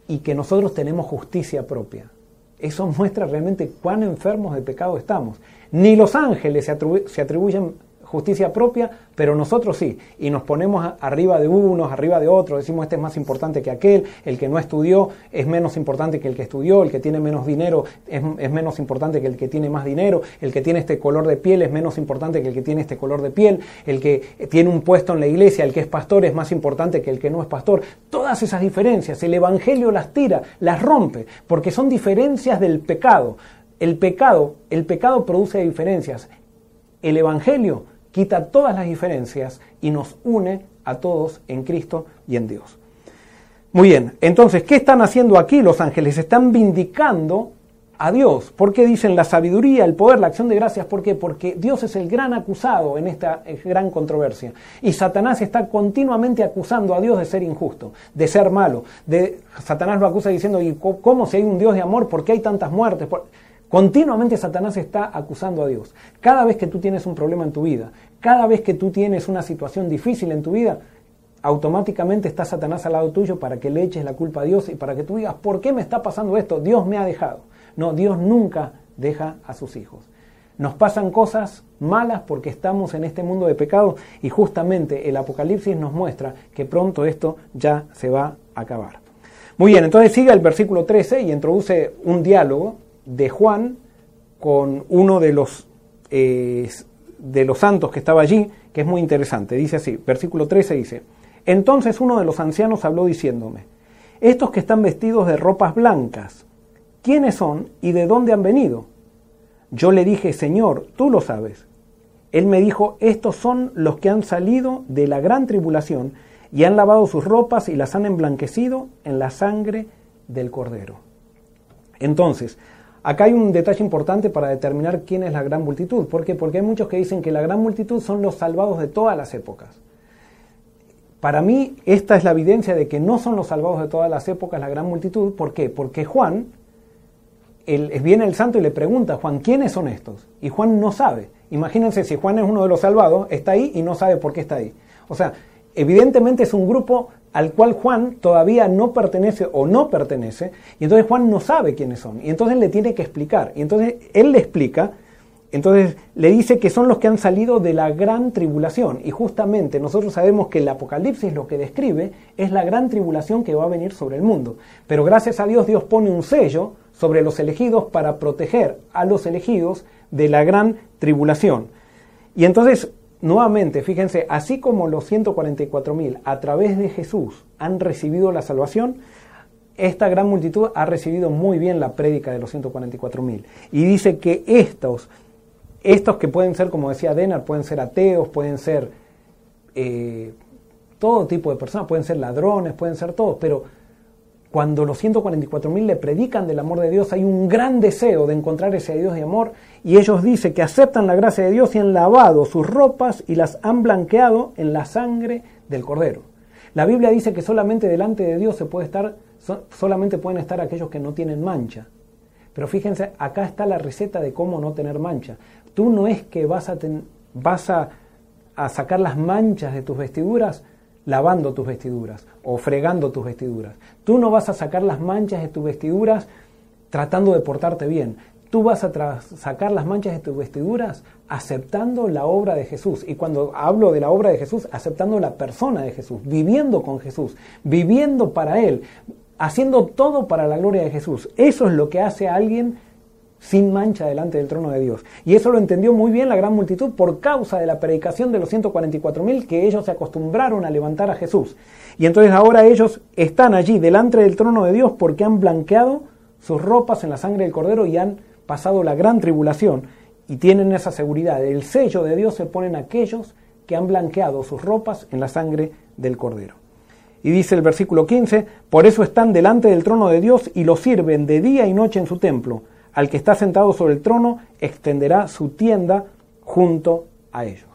y que nosotros tenemos justicia propia. Eso <laughs> muestra realmente cuán enfermos de pecado estamos. Ni los ángeles se, atribuyen justicia propia, pero nosotros sí, y nos ponemos arriba de unos, arriba de otros, decimos este es más importante que aquel, el que no estudió es menos importante que el que estudió, el que tiene menos dinero es, menos importante que el que tiene más dinero, el que tiene este color de piel es menos importante que el que tiene este color de piel, el que tiene un puesto en la iglesia, el que es pastor es más importante que el que no es pastor. Todas esas diferencias, el Evangelio las tira, las rompe, porque son diferencias del pecado. El pecado, el pecado produce diferencias. El Evangelio quita todas las diferencias y nos une a todos en Cristo y en Dios. Muy bien, entonces, ¿qué están haciendo aquí los ángeles? Están vindicando a Dios. ¿Por qué dicen la sabiduría, el poder, la acción de gracias? ¿Por qué? Porque Dios es el gran acusado en esta gran controversia. Y Satanás está continuamente acusando a Dios de ser injusto, de ser malo. De, Satanás lo acusa diciendo, ¿y cómo si hay un Dios de amor? ¿Por qué hay tantas muertes? Continuamente Satanás está acusando a Dios. Cada vez que tú tienes un problema en tu vida, cada vez que tú tienes una situación difícil en tu vida, automáticamente está Satanás al lado tuyo para que le eches la culpa a Dios y para que tú digas, ¿por qué me está pasando esto? Dios me ha dejado. No, Dios nunca deja a sus hijos. Nos pasan cosas malas porque estamos en este mundo de pecado y justamente el Apocalipsis nos muestra que pronto esto ya se va a acabar. Muy bien, entonces sigue el versículo 13 y introduce un diálogo de Juan con uno de los, eh, de los santos que estaba allí, que es muy interesante. Dice así, versículo 13 dice, entonces uno de los ancianos habló diciéndome, estos que están vestidos de ropas blancas, ¿quiénes son y de dónde han venido? Yo le dije, Señor, tú lo sabes. Él me dijo, estos son los que han salido de la gran tribulación y han lavado sus ropas y las han emblanquecido en la sangre del cordero. Entonces, acá hay un detalle importante para determinar quién es la gran multitud. ¿Por qué? Porque hay muchos que dicen que la gran multitud son los salvados de todas las épocas. Para mí, esta es la evidencia de que no son los salvados de todas las épocas la gran multitud. ¿Por qué? Porque Juan, viene el santo y le pregunta Juan, ¿quiénes son estos? Y Juan no sabe. Imagínense si Juan es uno de los salvados, está ahí y no sabe por qué está ahí. O sea, evidentemente es un grupo al cual Juan todavía no pertenece o no pertenece, y entonces Juan no sabe quiénes son, y entonces le tiene que explicar, y entonces él le explica, entonces le dice que son los que han salido de la gran tribulación, y justamente nosotros sabemos que el Apocalipsis lo que describe es la gran tribulación que va a venir sobre el mundo, pero gracias a Dios Dios pone un sello sobre los elegidos para proteger a los elegidos de la gran tribulación. Y entonces Nuevamente, fíjense, así como los 144.000 a través de Jesús han recibido la salvación, esta gran multitud ha recibido muy bien la prédica de los 144.000. Y dice que estos, estos que pueden ser, como decía Denar, pueden ser ateos, pueden ser eh, todo tipo de personas, pueden ser ladrones, pueden ser todos, pero cuando los 144.000 le predican del amor de Dios, hay un gran deseo de encontrar ese Dios de amor y ellos dicen que aceptan la gracia de Dios y han lavado sus ropas y las han blanqueado en la sangre del Cordero. La Biblia dice que solamente delante de Dios se puede estar, solamente pueden estar aquellos que no tienen mancha. Pero fíjense, acá está la receta de cómo no tener mancha. Tú no es que vas a, vas a sacar las manchas de tus vestiduras lavando tus vestiduras o fregando tus vestiduras. Tú no vas a sacar las manchas de tus vestiduras tratando de portarte bien. Tú vas a sacar las manchas de tus vestiduras aceptando la obra de Jesús. Y cuando hablo de la obra de Jesús, aceptando la persona de Jesús, viviendo con Jesús, viviendo para Él, haciendo todo para la gloria de Jesús. Eso es lo que hace alguien sin mancha delante del trono de Dios. Y eso lo entendió muy bien la gran multitud por causa de la predicación de los 144.000 que ellos se acostumbraron a levantar a Jesús. Y entonces ahora ellos están allí delante del trono de Dios porque han blanqueado sus ropas en la sangre del cordero y han pasado la gran tribulación y tienen esa seguridad. El sello de Dios se pone en aquellos que han blanqueado sus ropas en la sangre del cordero. Y dice el versículo 15, por eso están delante del trono de Dios y lo sirven de día y noche en su templo al que está sentado sobre el trono extenderá su tienda junto a ellos.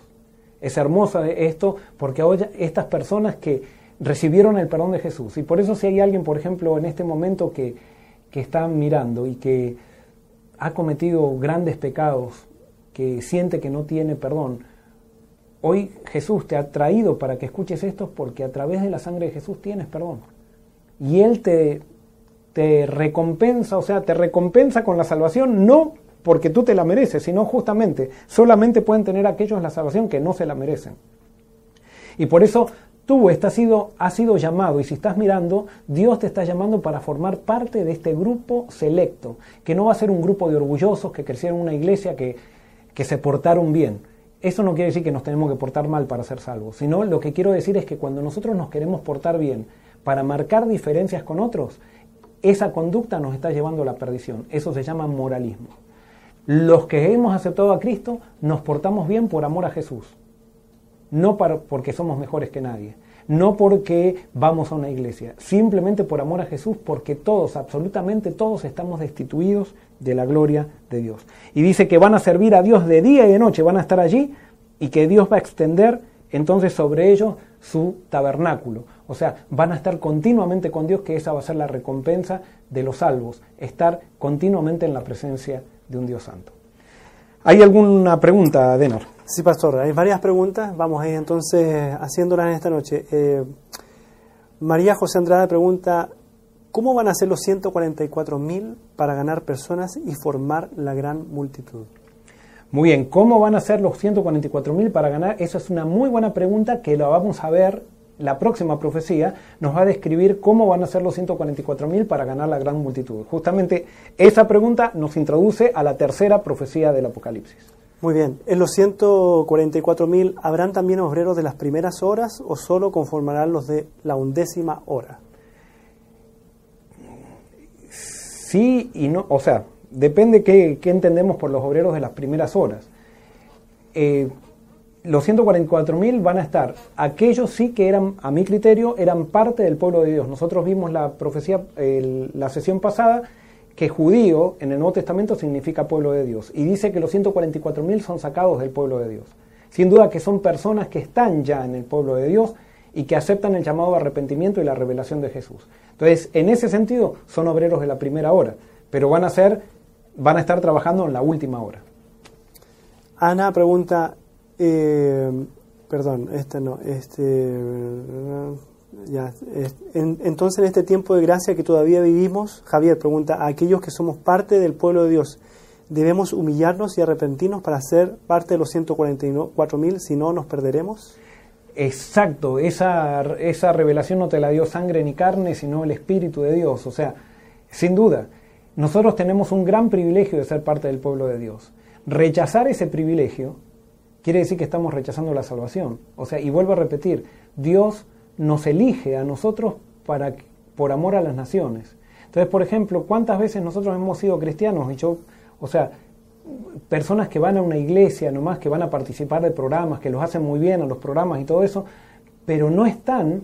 Es hermoso esto porque ahora estas personas que recibieron el perdón de Jesús, y por eso si hay alguien, por ejemplo, en este momento que, que está mirando y que ha cometido grandes pecados, que siente que no tiene perdón, hoy Jesús te ha traído para que escuches esto porque a través de la sangre de Jesús tienes perdón. Y Él te, te recompensa, o sea, te recompensa con la salvación, no porque tú te la mereces, sino justamente, solamente pueden tener aquellos la salvación que no se la merecen. Y por eso tú estás sido, has sido llamado, y si estás mirando, Dios te está llamando para formar parte de este grupo selecto, que no va a ser un grupo de orgullosos que crecieron en una iglesia que, que se portaron bien. Eso no quiere decir que nos tenemos que portar mal para ser salvos, sino lo que quiero decir es que cuando nosotros nos queremos portar bien para marcar diferencias con otros, esa conducta nos está llevando a la perdición. Eso se llama moralismo. Los que hemos aceptado a Cristo nos portamos bien por amor a Jesús. No porque somos mejores que nadie. No porque vamos a una iglesia. Simplemente por amor a Jesús, porque todos, absolutamente todos, estamos destituidos de la gloria de Dios. Y dice que van a servir a Dios de día y de noche, van a estar allí y que Dios va a extender entonces sobre ellos su tabernáculo. O sea, van a estar continuamente con Dios, que esa va a ser la recompensa de los salvos, estar continuamente en la presencia de un Dios santo. ¿Hay alguna pregunta, Denor? Sí, pastor, hay varias preguntas. Vamos a ir entonces haciéndolas en esta noche. Eh, María José Andrade pregunta, ¿cómo van a ser los 144.000 para ganar personas y formar la gran multitud? Muy bien, ¿cómo van a ser los 144.000 para ganar? Esa es una muy buena pregunta que la vamos a ver la próxima profecía nos va a describir cómo van a ser los 144.000 para ganar la gran multitud. Justamente esa pregunta nos introduce a la tercera profecía del Apocalipsis. Muy bien, en los 144.000 habrán también obreros de las primeras horas o solo conformarán los de la undécima hora. Sí y no, o sea, depende qué, qué entendemos por los obreros de las primeras horas. eh, los 144.000 van a estar, aquellos sí que eran, a mi criterio, eran parte del pueblo de Dios. Nosotros vimos la profecía, la sesión pasada, que judío en el Nuevo Testamento significa pueblo de Dios. Y dice que los 144.000 son sacados del pueblo de Dios. Sin duda que son personas que están ya en el pueblo de Dios y que aceptan el llamado arrepentimiento y la revelación de Jesús. Entonces, en ese sentido, son obreros de la primera hora, pero van a ser, van a estar trabajando en la última hora. Ana pregunta, eh, perdón, este no, este, ya, entonces en este tiempo de gracia que todavía vivimos, Javier pregunta, a aquellos que somos parte del pueblo de Dios, ¿debemos humillarnos y arrepentirnos para ser parte de los 144 mil, si no nos perderemos? Exacto, esa, esa revelación no te la dio sangre ni carne, sino el Espíritu de Dios. O sea, sin duda, nosotros tenemos un gran privilegio de ser parte del pueblo de Dios. Rechazar ese privilegio quiere decir que estamos rechazando la salvación. O sea, y vuelvo a repetir, Dios nos elige a nosotros para, por amor a las naciones. Entonces, por ejemplo, ¿cuántas veces nosotros hemos sido cristianos? Y yo, o sea, personas que van a una iglesia nomás, que van a participar de programas, que los hacen muy bien a los programas y todo eso, pero no están,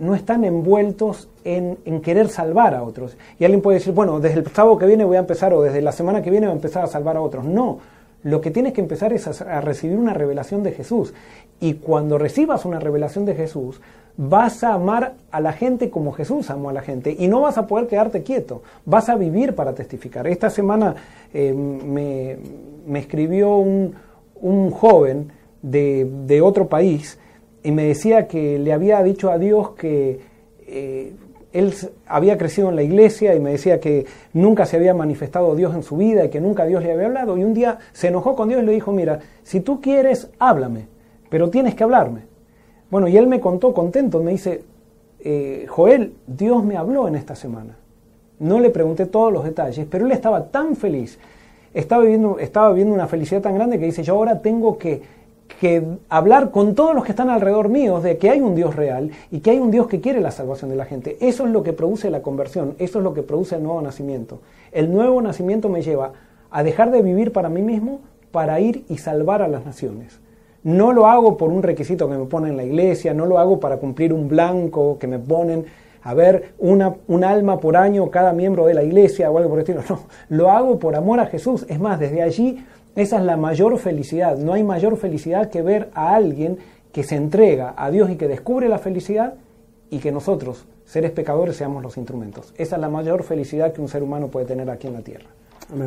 no están envueltos en, en, querer salvar a otros. Y alguien puede decir, bueno, desde el sábado que viene voy a empezar o desde la semana que viene voy a empezar a salvar a otros. No, lo que tienes que empezar es a, recibir una revelación de Jesús. Y cuando recibas una revelación de Jesús, vas a amar a la gente como Jesús amó a la gente y no vas a poder quedarte quieto, vas a vivir para testificar. Esta semana eh, me, escribió un, joven de, otro país y me decía que le había dicho a Dios que eh, él había crecido en la iglesia y me decía que nunca se había manifestado Dios en su vida y que nunca Dios le había hablado y un día se enojó con Dios y le dijo, mira, si tú quieres, háblame, pero tienes que hablarme. Bueno, y él me contó contento, me dice, eh, Joel, Dios me habló en esta semana. No le pregunté todos los detalles, pero él estaba tan feliz, estaba viviendo, estaba viviendo una felicidad tan grande que dice, yo ahora tengo que, que hablar con todos los que están alrededor míos de que hay un Dios real y que hay un Dios que quiere la salvación de la gente. Eso es lo que produce la conversión, eso es lo que produce el nuevo nacimiento. El nuevo nacimiento me lleva a dejar de vivir para mí mismo para ir y salvar a las naciones. No lo hago por un requisito que me ponen en la iglesia, no lo hago para cumplir un blanco que me ponen, a ver, una, un alma por año cada miembro de la iglesia o algo por el estilo. <laughs> No, lo hago por amor a Jesús. Es más, desde allí esa es la mayor felicidad. No hay mayor felicidad que ver a alguien que se entrega a Dios y que descubre la felicidad y que nosotros, seres pecadores, seamos los instrumentos. Esa es la mayor felicidad que un ser humano puede tener aquí en la tierra.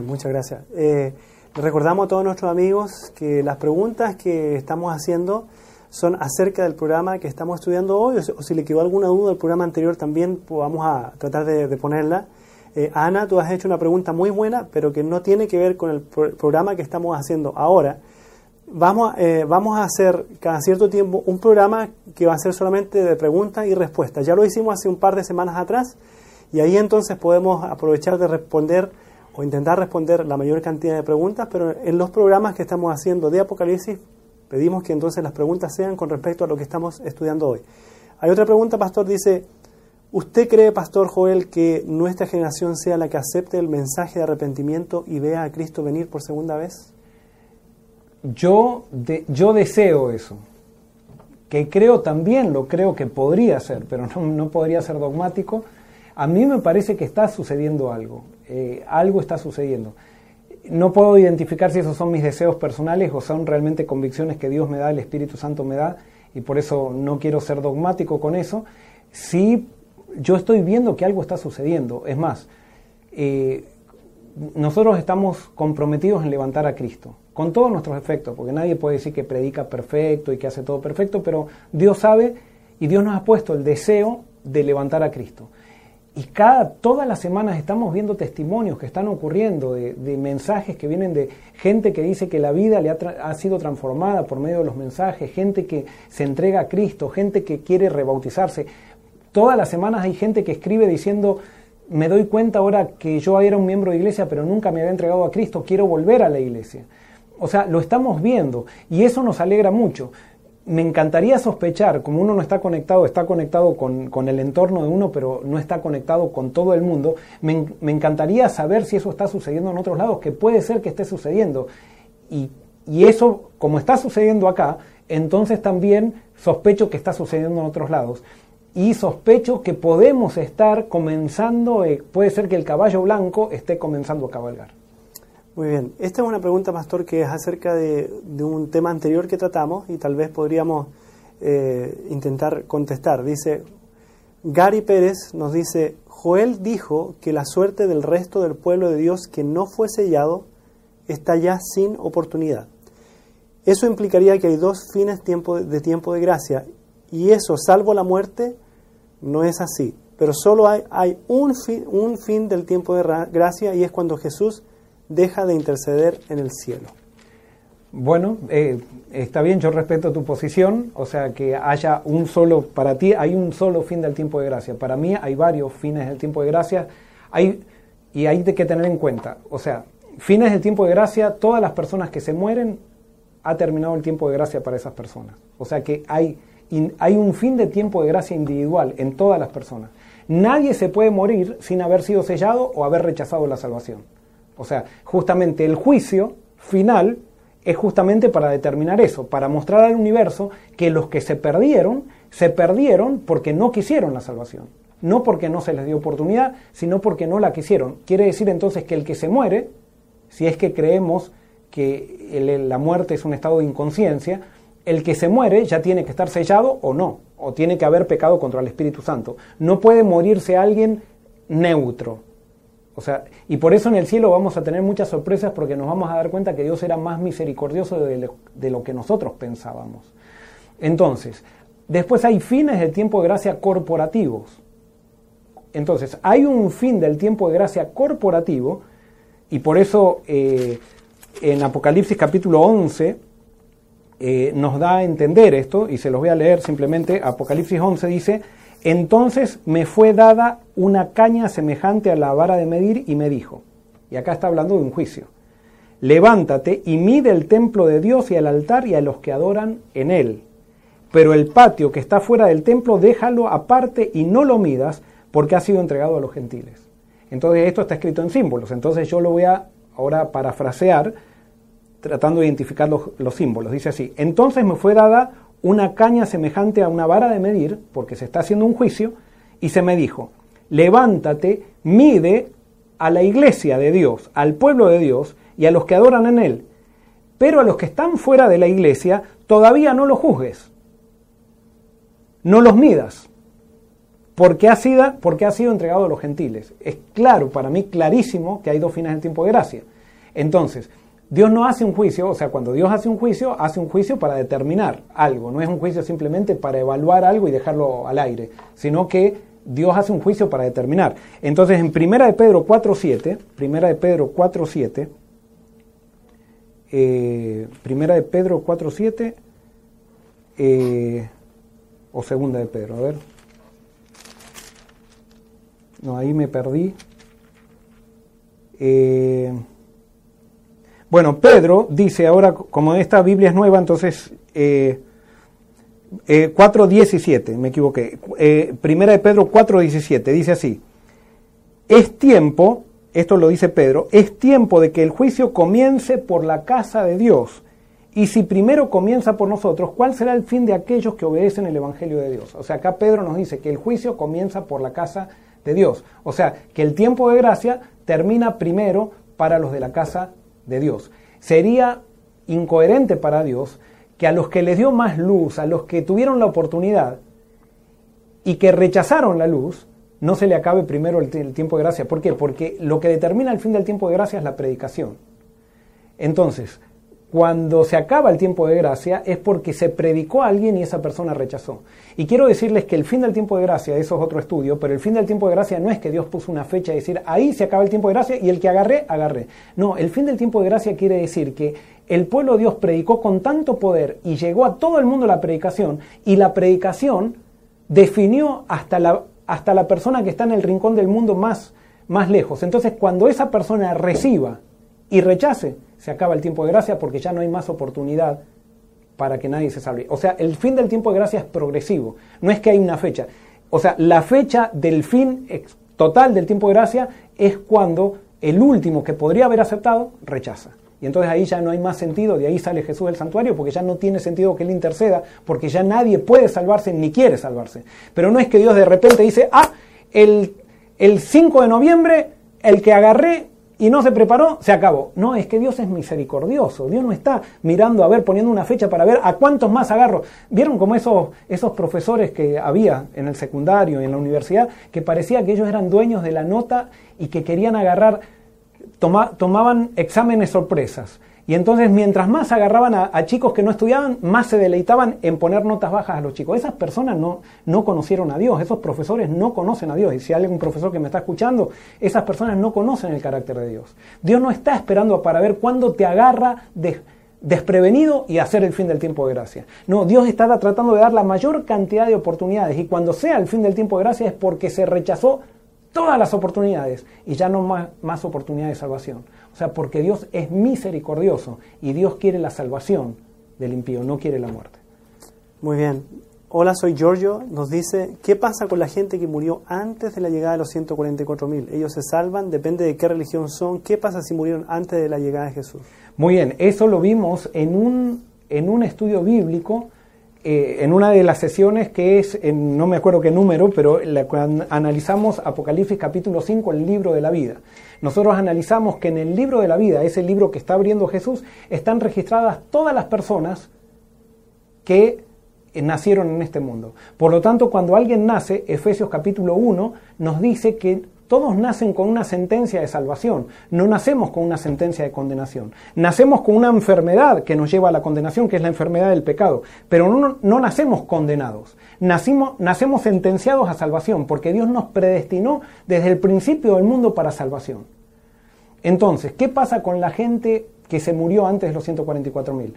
Muchas gracias. Eh, recordamos a todos nuestros amigos que las preguntas que estamos haciendo son acerca del programa que estamos estudiando hoy, o si le quedó alguna duda del programa anterior también pues vamos a tratar de, ponerla. Eh, Ana, tú has hecho una pregunta muy buena, pero que no tiene que ver con el programa que estamos haciendo ahora. Vamos, eh, vamos a hacer cada cierto tiempo un programa que va a ser solamente de preguntas y respuestas. Ya lo hicimos hace un par de semanas atrás y ahí entonces podemos aprovechar de responder o intentar responder la mayor cantidad de preguntas, pero en los programas que estamos haciendo de Apocalipsis pedimos que entonces las preguntas sean con respecto a lo que estamos estudiando hoy. Hay otra pregunta, pastor, dice, ¿usted cree, pastor Joel, que nuestra generación sea la que acepte el mensaje de arrepentimiento y vea a Cristo venir por segunda vez? Yo, yo deseo eso, que creo también, lo creo que podría ser, pero no, no podría ser dogmático. A mí me parece que está sucediendo algo. Eh, algo está sucediendo. No puedo identificar si esos son mis deseos personales o son realmente convicciones que Dios me da, el Espíritu Santo me da, y por eso no quiero ser dogmático con eso. Sí, yo estoy viendo que algo está sucediendo. Es más, eh, nosotros estamos comprometidos en levantar a Cristo, con todos nuestros efectos, porque nadie puede decir que predica perfecto y que hace todo perfecto, pero Dios sabe y Dios nos ha puesto el deseo de levantar a Cristo. Y cada, todas las semanas estamos viendo testimonios que están ocurriendo, de, mensajes que vienen de gente que dice que la vida le ha, sido transformada por medio de los mensajes, gente que se entrega a Cristo, gente que quiere rebautizarse. Todas las semanas hay gente que escribe diciendo, me doy cuenta ahora que yo era un miembro de iglesia, pero nunca me había entregado a Cristo, quiero volver a la iglesia. O sea, lo estamos viendo y eso nos alegra mucho me encantaría sospechar, como uno no está conectado, está conectado con, el entorno de uno, pero no está conectado con todo el mundo, me, encantaría saber si eso está sucediendo en otros lados, que puede ser que esté sucediendo. Y y eso, como está sucediendo acá, entonces también sospecho que está sucediendo en otros lados. Y sospecho que podemos estar comenzando, eh, puede ser que el caballo blanco esté comenzando a cabalgar. Muy bien, esta es una pregunta, Pastor, que es acerca de, un tema anterior que tratamos y tal vez podríamos eh, intentar contestar. Dice, Gary Pérez nos dice, Joel dijo que la suerte del resto del pueblo de Dios que no fue sellado está ya sin oportunidad. Eso implicaría que hay dos fines de tiempo de gracia y eso, salvo la muerte, no es así. Pero solo hay, hay un, fin, un fin del tiempo de gracia y es cuando Jesús deja de interceder en el cielo. Bueno, eh, está bien, yo respeto tu posición, o sea, que haya un solo, para ti hay un solo fin del tiempo de gracia. Para mí hay varios fines del tiempo de gracia hay, y hay que tener en cuenta, o sea, fines del tiempo de gracia, todas las personas que se mueren, ha terminado el tiempo de gracia para esas personas. O sea que hay, hay un fin de tiempo de gracia individual en todas las personas. Nadie se puede morir sin haber sido sellado o haber rechazado la salvación. O sea, justamente el juicio final es justamente para determinar eso, para mostrar al universo que los que se perdieron, se perdieron porque no quisieron la salvación. No porque no se les dio oportunidad, sino porque no la quisieron. Quiere decir entonces que el que se muere, si es que creemos que la muerte es un estado de inconsciencia, el que se muere ya tiene que estar sellado o no, o tiene que haber pecado contra el Espíritu Santo. No puede morirse alguien neutro. O sea, y por eso en el cielo vamos a tener muchas sorpresas porque nos vamos a dar cuenta que Dios era más misericordioso de lo, que nosotros pensábamos. Entonces, después hay fines del tiempo de gracia corporativos. Entonces, hay un fin del tiempo de gracia corporativo y por eso eh, en Apocalipsis capítulo 11 eh, nos da a entender esto y se los voy a leer simplemente. Apocalipsis 11 dice, entonces me fue dada una caña semejante a la vara de medir y me dijo, y acá está hablando de un juicio, levántate y mide el templo de Dios y el altar y a los que adoran en él. Pero el patio que está fuera del templo déjalo aparte y no lo midas porque ha sido entregado a los gentiles. Entonces esto está escrito en símbolos, entonces yo lo voy a ahora parafrasear tratando de identificar los, los símbolos. Dice así, entonces me fue dada una caña semejante a una vara de medir, porque se está haciendo un juicio, y se me dijo, levántate, mide a la iglesia de Dios, al pueblo de Dios y a los que adoran en él, pero a los que están fuera de la iglesia todavía no los juzgues, no los midas, porque ha sido, porque ha sido entregado a los gentiles. Es claro, para mí clarísimo que hay dos fines del tiempo de gracia. Entonces, Dios no hace un juicio, o sea, cuando Dios hace un juicio, hace un juicio para determinar algo, no es un juicio simplemente para evaluar algo y dejarlo al aire, sino que Dios hace un juicio para determinar. Entonces, en Primera de Pedro 4.7, Primera de Pedro 4.7, eh, Primera de Pedro 4.7, eh, o Segunda de Pedro, a ver. No, ahí me perdí. Eh, bueno, Pedro dice ahora, como esta Biblia es nueva, entonces eh, 4.17, eh, me equivoqué. Eh, primera de Pedro 4.17, dice así, es tiempo, esto lo dice Pedro, es tiempo de que el juicio comience por la casa de Dios. Y si primero comienza por nosotros, ¿cuál será el fin de aquellos que obedecen el Evangelio de Dios? O sea, acá Pedro nos dice que el juicio comienza por la casa de Dios. O sea, que el tiempo de gracia termina primero para los de la casa de Dios. Sería incoherente para Dios que a los que les dio más luz, a los que tuvieron la oportunidad y que rechazaron la luz, no se le acabe primero el, tiempo de gracia. ¿Por qué? Porque lo que determina el fin del tiempo de gracia es la predicación. Entonces, cuando se acaba el tiempo de gracia es porque se predicó a alguien y esa persona rechazó. Y quiero decirles que el fin del tiempo de gracia, eso es otro estudio, pero el fin del tiempo de gracia no es que Dios puso una fecha y decir, ahí se acaba el tiempo de gracia y el que agarré, agarré. No, el fin del tiempo de gracia quiere decir que el pueblo de Dios predicó con tanto poder y llegó a todo el mundo la predicación y la predicación definió hasta la, hasta la persona que está en el rincón del mundo más, más lejos. Entonces, cuando esa persona reciba y rechace, se acaba el tiempo de gracia porque ya no hay más oportunidad para que nadie se salve. O sea, el fin del tiempo de gracia es progresivo, no es que hay una fecha. O sea, la fecha del fin total del tiempo de gracia es cuando el último que podría haber aceptado rechaza. Y entonces ahí ya no hay más sentido, de ahí sale Jesús del santuario, porque ya no tiene sentido que Él interceda, porque ya nadie puede salvarse ni quiere salvarse. Pero no es que Dios de repente dice, ah, el, el 5 de noviembre, el que agarré y no se preparó, se acabó. No, es que Dios es misericordioso. Dios no está mirando a ver, poniendo una fecha para ver a cuántos más agarro. ¿Vieron como esos, esos profesores que había en el secundario y en la universidad, que parecía que ellos eran dueños de la nota y que querían agarrar, tomaban exámenes sorpresas? Y entonces mientras más agarraban a, chicos que no estudiaban, más se deleitaban en poner notas bajas a los chicos. Esas personas no, no conocieron a Dios, esos profesores no conocen a Dios. Y si hay algún profesor que me está escuchando, esas personas no conocen el carácter de Dios. Dios no está esperando para ver cuándo te agarra desprevenido y hacer el fin del tiempo de gracia. No, Dios está tratando de dar la mayor cantidad de oportunidades y cuando sea el fin del tiempo de gracia es porque se rechazó todas las oportunidades y ya no más, más oportunidades de salvación. O sea, porque Dios es misericordioso y Dios quiere la salvación del impío, no quiere la muerte. Muy bien. Hola, soy Giorgio. Nos dice, ¿qué pasa con la gente que murió antes de la llegada de los 144.000? ¿Ellos se salvan? Depende de qué religión son. ¿Qué pasa si murieron antes de la llegada de Jesús? Muy bien, eso lo vimos en un, en un estudio bíblico, eh, en una de las sesiones que es, no me acuerdo qué número, pero la, analizamos Apocalipsis capítulo 5, el libro de la vida nosotros analizamos que en el libro de la vida, ese libro que está abriendo Jesús, están registradas todas las personas que nacieron en este mundo. Por lo tanto, cuando alguien nace, Efesios capítulo 1 nos dice que todos nacen con una sentencia de salvación, no nacemos con una sentencia de condenación. Nacemos con una enfermedad que nos lleva a la condenación, que es la enfermedad del pecado, pero no, nacemos condenados. Nacimos, nacemos sentenciados a salvación, porque Dios nos predestinó desde el principio del mundo para salvación. Entonces, ¿qué pasa con la gente que se murió antes de los 144.000?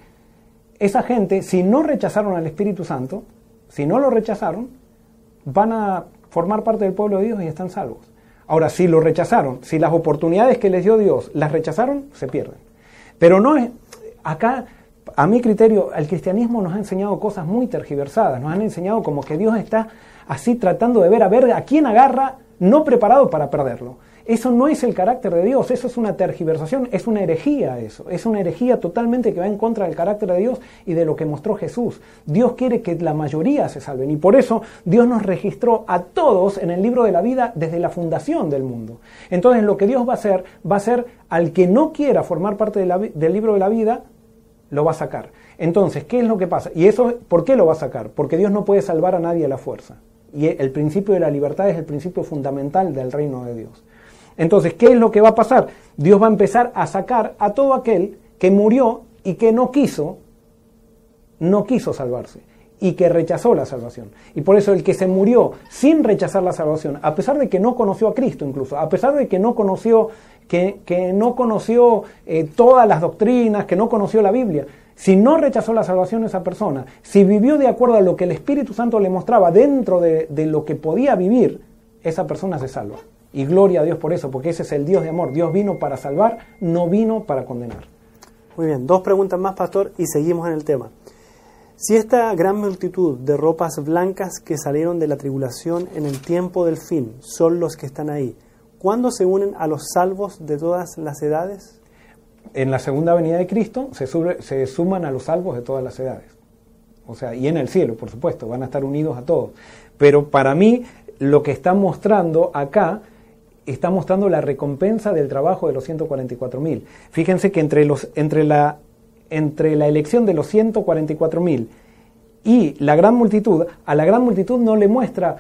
Esa gente, si no rechazaron al Espíritu Santo, si no lo rechazaron, van a formar parte del pueblo de Dios y están salvos. Ahora, si lo rechazaron, si las oportunidades que les dio Dios las rechazaron, se pierden. Pero no es, acá, a mi criterio, el cristianismo nos ha enseñado cosas muy tergiversadas, nos han enseñado como que Dios está así tratando de ver a ver a quién agarra, no preparado para perderlo. Eso no es el carácter de Dios, eso es una tergiversación, es una herejía eso, es una herejía totalmente que va en contra del carácter de Dios y de lo que mostró Jesús. Dios quiere que la mayoría se salven y por eso Dios nos registró a todos en el libro de la vida desde la fundación del mundo. Entonces lo que Dios va a hacer, va a ser al que no quiera formar parte del libro de la vida, lo va a sacar. Entonces, ¿qué es lo que pasa? ¿Y eso por qué lo va a sacar? Porque Dios no puede salvar a nadie a la fuerza. Y el principio de la libertad es el principio fundamental del reino de Dios. Entonces, ¿qué es lo que va a pasar? Dios va a empezar a sacar a todo aquel que murió y que no quiso, no quiso salvarse y que rechazó la salvación. Y por eso el que se murió sin rechazar la salvación, a pesar de que no conoció a Cristo incluso, a pesar de que no conoció, que, que no conoció eh, todas las doctrinas, que no conoció la Biblia, si no rechazó la salvación esa persona, si vivió de acuerdo a lo que el Espíritu Santo le mostraba dentro de, de lo que podía vivir, esa persona se salva. Y gloria a Dios por eso, porque ese es el Dios de amor. Dios vino para salvar, no vino para condenar. Muy bien, dos preguntas más, pastor, y seguimos en el tema. Si esta gran multitud de ropas blancas que salieron de la tribulación en el tiempo del fin son los que están ahí, ¿cuándo se unen a los salvos de todas las edades? En la segunda venida de Cristo se, se suman a los salvos de todas las edades. O sea, y en el cielo, por supuesto, van a estar unidos a todos. Pero para mí, lo que está mostrando acá está mostrando la recompensa del trabajo de los 144.000. Fíjense que entre, los, entre, la, entre la elección de los 144.000 y la gran multitud, a la gran multitud no le muestra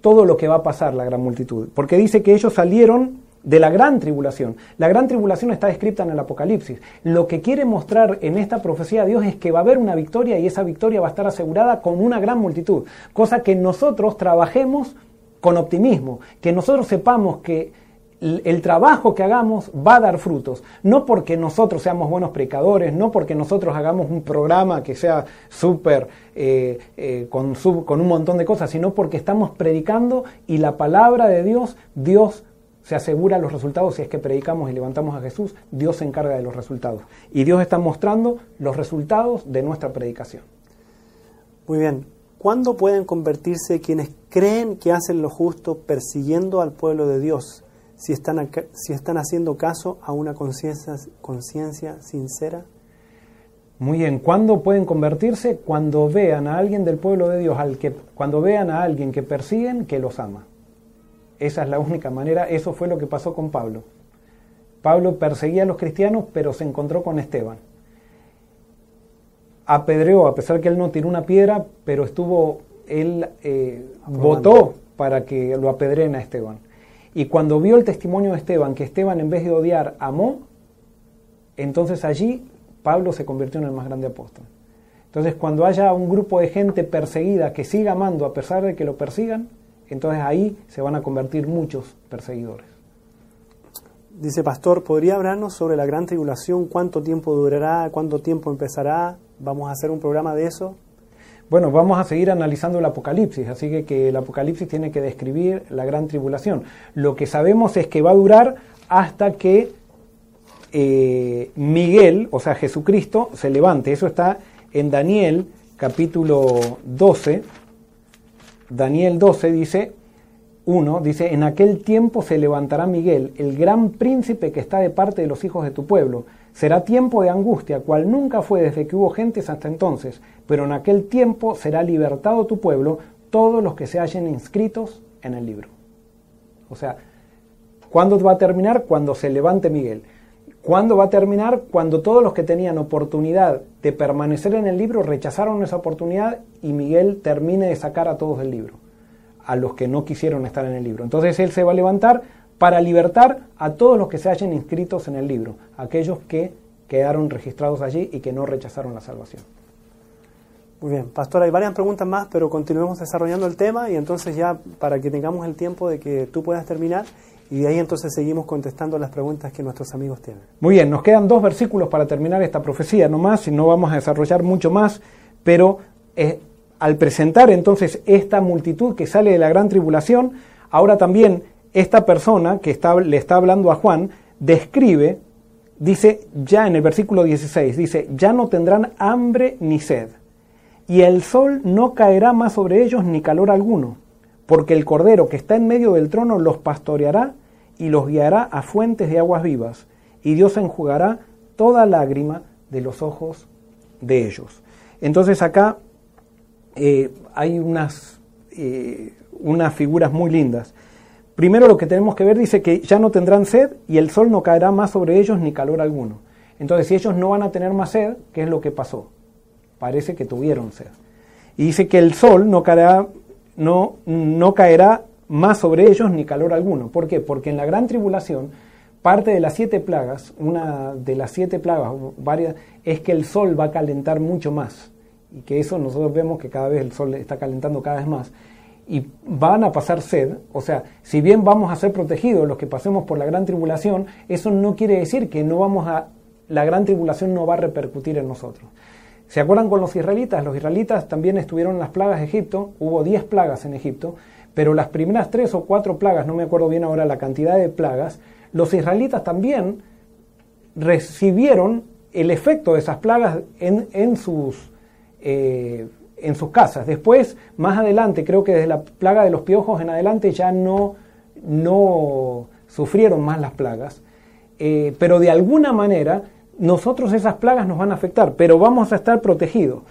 todo lo que va a pasar la gran multitud, porque dice que ellos salieron de la gran tribulación. La gran tribulación está descrita en el Apocalipsis. Lo que quiere mostrar en esta profecía de Dios es que va a haber una victoria y esa victoria va a estar asegurada con una gran multitud, cosa que nosotros trabajemos con optimismo, que nosotros sepamos que el trabajo que hagamos va a dar frutos, no porque nosotros seamos buenos predicadores, no porque nosotros hagamos un programa que sea súper eh, eh, con, con un montón de cosas, sino porque estamos predicando y la palabra de Dios, Dios se asegura los resultados si es que predicamos y levantamos a Jesús, Dios se encarga de los resultados. Y Dios está mostrando los resultados de nuestra predicación. Muy bien, ¿Cuándo pueden convertirse quienes creen que hacen lo justo persiguiendo al pueblo de Dios, si están, si están haciendo caso a una conciencia sincera? Muy bien, ¿cuándo pueden convertirse? Cuando vean a alguien del pueblo de Dios, al que, cuando vean a alguien que persiguen, que los ama. Esa es la única manera, eso fue lo que pasó con Pablo. Pablo perseguía a los cristianos, pero se encontró con Esteban. Apedreó, a pesar que él no tiró una piedra, pero estuvo, él eh, votó para que lo apedreen a Esteban. Y cuando vio el testimonio de Esteban, que Esteban en vez de odiar amó, entonces allí Pablo se convirtió en el más grande apóstol. Entonces cuando haya un grupo de gente perseguida que siga amando a pesar de que lo persigan, entonces ahí se van a convertir muchos perseguidores. Dice Pastor, ¿podría hablarnos sobre la gran tribulación? ¿Cuánto tiempo durará? ¿Cuánto tiempo empezará? ¿Vamos a hacer un programa de eso? Bueno, vamos a seguir analizando el Apocalipsis, así que, el Apocalipsis tiene que describir la gran tribulación. Lo que sabemos es que va a durar hasta que eh, Miguel, o sea, Jesucristo, se levante. Eso está en Daniel capítulo 12. Daniel 12 dice, 1, dice, en aquel tiempo se levantará Miguel, el gran príncipe que está de parte de los hijos de tu pueblo Será tiempo de angustia, cual nunca fue desde que hubo gentes hasta entonces, pero en aquel tiempo será libertado tu pueblo, todos los que se hallen inscritos en el libro. O sea, ¿cuándo va a terminar? Cuando se levante Miguel. ¿Cuándo va a terminar? Cuando todos los que tenían oportunidad de permanecer en el libro rechazaron esa oportunidad y Miguel termine de sacar a todos del libro, a los que no quisieron estar en el libro. Entonces él se va a levantar, para libertar a todos los que se hayan inscritos en el libro, aquellos que quedaron registrados allí y que no rechazaron la salvación. Muy bien, pastor, hay varias preguntas más, pero continuemos desarrollando el tema y entonces ya para que tengamos el tiempo de que tú puedas terminar y de ahí entonces seguimos contestando las preguntas que nuestros amigos tienen. Muy bien, nos quedan dos versículos para terminar esta profecía nomás y no vamos a desarrollar mucho más, pero eh, al presentar entonces esta multitud que sale de la gran tribulación, ahora también esta persona que está, le está hablando a Juan describe, dice ya en el versículo 16, dice, ya no tendrán hambre ni sed, y el sol no caerá más sobre ellos ni calor alguno, porque el Cordero que está en medio del trono los pastoreará y los guiará a fuentes de aguas vivas, y Dios enjugará toda lágrima de los ojos de ellos. Entonces acá eh, hay unas, eh, unas figuras muy lindas. Primero lo que tenemos que ver dice que ya no tendrán sed y el sol no caerá más sobre ellos ni calor alguno. Entonces, si ellos no van a tener más sed, ¿qué es lo que pasó? Parece que tuvieron sed. Y dice que el sol no caerá, no, no caerá más sobre ellos ni calor alguno. ¿Por qué? Porque en la gran tribulación, parte de las siete plagas, una de las siete plagas, varias, es que el sol va a calentar mucho más. Y que eso nosotros vemos que cada vez el sol está calentando cada vez más y van a pasar sed, o sea, si bien vamos a ser protegidos los que pasemos por la gran tribulación, eso no quiere decir que no vamos a la gran tribulación no va a repercutir en nosotros. ¿Se acuerdan con los israelitas? Los israelitas también estuvieron en las plagas de Egipto, hubo 10 plagas en Egipto, pero las primeras tres o cuatro plagas, no me acuerdo bien ahora la cantidad de plagas, los israelitas también recibieron el efecto de esas plagas en, en sus eh, en sus casas. Después, más adelante, creo que desde la plaga de los piojos en adelante ya no, no sufrieron más las plagas, eh, pero de alguna manera nosotros esas plagas nos van a afectar, pero vamos a estar protegidos.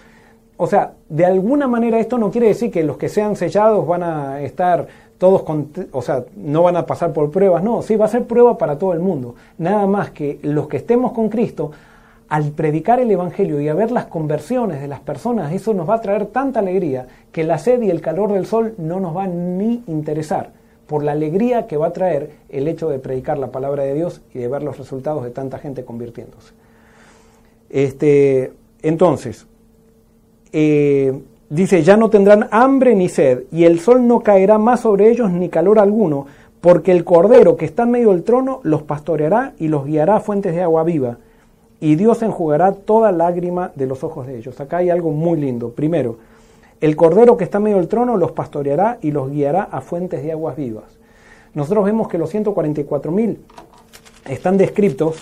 O sea, de alguna manera esto no quiere decir que los que sean sellados van a estar todos, con, o sea, no van a pasar por pruebas, no, sí va a ser prueba para todo el mundo. Nada más que los que estemos con Cristo al predicar el Evangelio y a ver las conversiones de las personas, eso nos va a traer tanta alegría que la sed y el calor del sol no nos va ni interesar por la alegría que va a traer el hecho de predicar la palabra de Dios y de ver los resultados de tanta gente convirtiéndose. Este, entonces, eh, dice, ya no tendrán hambre ni sed, y el sol no caerá más sobre ellos ni calor alguno, porque el Cordero que está en medio del trono los pastoreará y los guiará a fuentes de agua viva y Dios enjugará toda lágrima de los ojos de ellos. Acá hay algo muy lindo. Primero, el cordero que está medio del trono los pastoreará y los guiará a fuentes de aguas vivas. Nosotros vemos que los 144.000 están descritos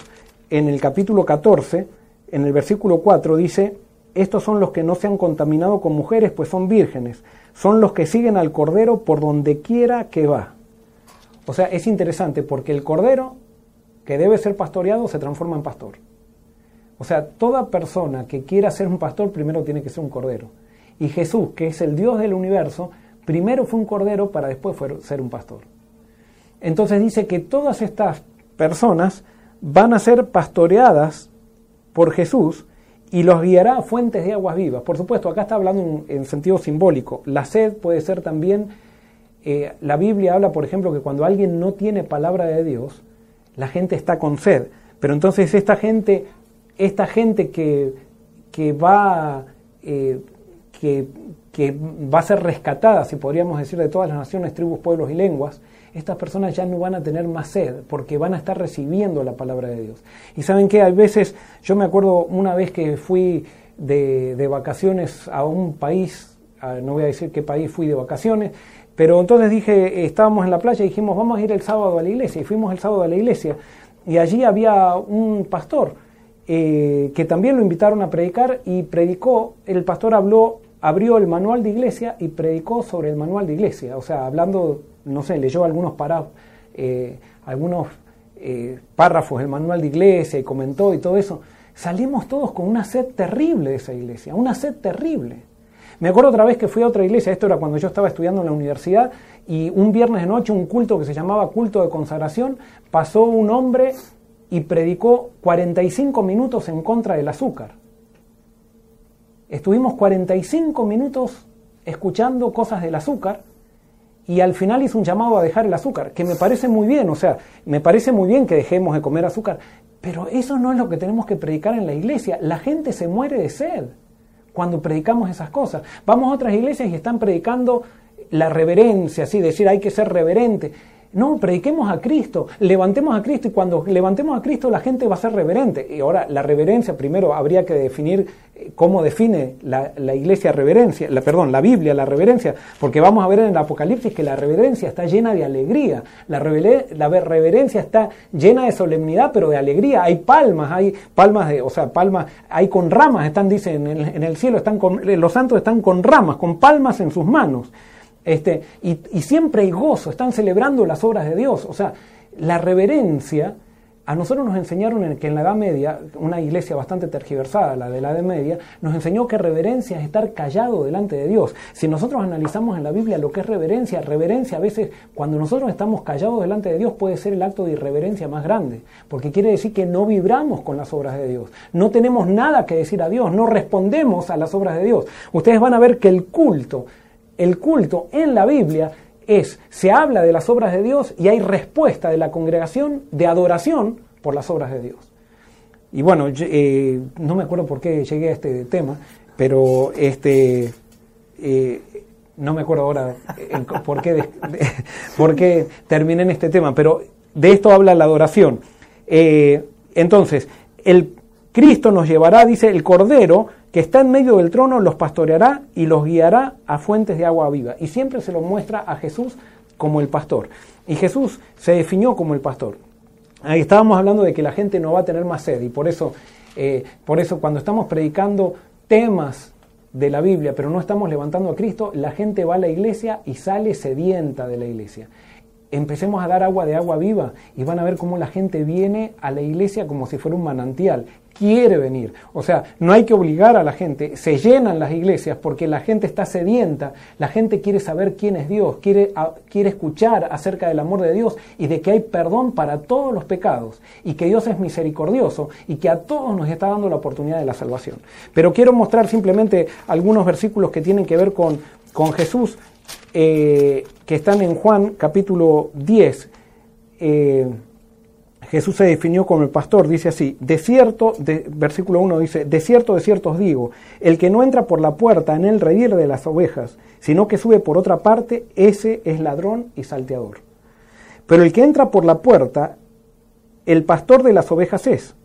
en el capítulo 14, en el versículo 4 dice, estos son los que no se han contaminado con mujeres, pues son vírgenes, son los que siguen al Cordero por donde quiera que va. O sea, es interesante porque el cordero que debe ser pastoreado se transforma en pastor. O sea, toda persona que quiera ser un pastor primero tiene que ser un cordero. Y Jesús, que es el Dios del universo, primero fue un cordero para después ser un pastor. Entonces dice que todas estas personas van a ser pastoreadas por Jesús y los guiará a fuentes de aguas vivas. Por supuesto, acá está hablando en, sentido simbólico. La sed puede ser también, eh, la Biblia habla, por ejemplo, que cuando alguien no tiene palabra de Dios, la gente está con sed. Pero entonces esta gente esta gente que, que va, eh, que, que, va a ser rescatada, si podríamos decir, de todas las naciones, tribus, pueblos y lenguas, estas personas ya no van a tener más sed porque van a estar recibiendo la palabra de Dios. Y saben que hay veces, yo me acuerdo una vez que fui de, de vacaciones a un país, no voy a decir qué país fui de vacaciones, pero entonces dije, estábamos en la playa y dijimos, vamos a ir el sábado a la iglesia. Y fuimos el sábado a la iglesia. Y allí había un pastor eh, que también lo invitaron a predicar y predicó, el pastor habló, abrió el manual de iglesia y predicó sobre el manual de iglesia, o sea, hablando, no sé, leyó algunos, para, eh, algunos eh, párrafos del manual de iglesia y comentó y todo eso. Salimos todos con una sed terrible de esa iglesia, una sed terrible. Me acuerdo otra vez que fui a otra iglesia, esto era cuando yo estaba estudiando en la universidad, y un viernes de noche, un culto que se llamaba culto de consagración, pasó un hombre y predicó 45 minutos en contra del azúcar. Estuvimos 45 minutos escuchando cosas del azúcar y al final hizo un llamado a dejar el azúcar, que me parece muy bien, o sea, me parece muy bien que dejemos de comer azúcar, pero eso no es lo que tenemos que predicar en la iglesia. La gente se muere de sed cuando predicamos esas cosas. Vamos a otras iglesias y están predicando la reverencia, así decir, hay que ser reverente. No, prediquemos a Cristo, levantemos a Cristo y cuando levantemos a Cristo la gente va a ser reverente. Y ahora la reverencia, primero habría que definir eh, cómo define la, iglesia reverencia, la, perdón, la Biblia la reverencia, porque vamos a ver en el Apocalipsis que la reverencia está llena de alegría, la, la reverencia está llena de solemnidad, pero de alegría. Hay palmas, hay palmas de, o sea, palmas, hay con ramas, están, dicen, en el, en el cielo están con, los santos están con ramas, con palmas en sus manos. Este, y, siempre hay gozo, están celebrando las obras de Dios. O sea, la reverencia, a nosotros nos enseñaron que en la Edad Media, una iglesia bastante tergiversada, la de la Edad Media, nos enseñó que reverencia es estar callado delante de Dios. Si nosotros analizamos en la Biblia lo que es reverencia, reverencia a veces cuando nosotros estamos callados delante de Dios puede ser el acto de irreverencia más grande, porque quiere decir que no vibramos con las obras de Dios, no tenemos nada que decir a Dios, no respondemos a las obras de Dios. Ustedes van a ver que el culto el culto en la Biblia es, se habla de las obras de Dios y hay respuesta de la congregación de adoración por las obras de Dios. Y bueno, eh, no me acuerdo por qué llegué a este tema, pero este, eh, no me acuerdo ahora por, qué, <laughs> por qué terminé en este tema, pero de esto habla la adoración. Eh, entonces, el Cristo nos llevará, dice el Cordero, que está en medio del trono, los pastoreará y los guiará a fuentes de agua viva. Y siempre se lo muestra a Jesús como el pastor. Y Jesús se definió como el pastor. Ahí estábamos hablando de que la gente no va a tener más sed y por eso, eh, por eso cuando estamos predicando temas de la Biblia, pero no estamos levantando a Cristo, la gente va a la iglesia y sale sedienta de la iglesia empecemos a dar agua de agua viva y van a ver cómo la gente viene a la iglesia como si fuera un manantial quiere venir. O sea, no hay que obligar a la gente. Se llenan las iglesias porque la gente está sedienta, la gente quiere saber quién es Dios, quiere, quiere escuchar acerca del amor de Dios y de que hay perdón para todos los pecados y que Dios es misericordioso y que a todos nos está dando la oportunidad de la salvación. Pero quiero mostrar simplemente algunos versículos que tienen que ver con, con Jesús, eh, que están en Juan capítulo 10. Jesús se definió como el pastor, dice así, de cierto, de, versículo 1 dice, de cierto, de cierto os digo, el que no entra por la puerta en el redil de las ovejas, sino que sube por otra parte, ese es ladrón y salteador. Pero el que entra por la puerta, el pastor de las ovejas es.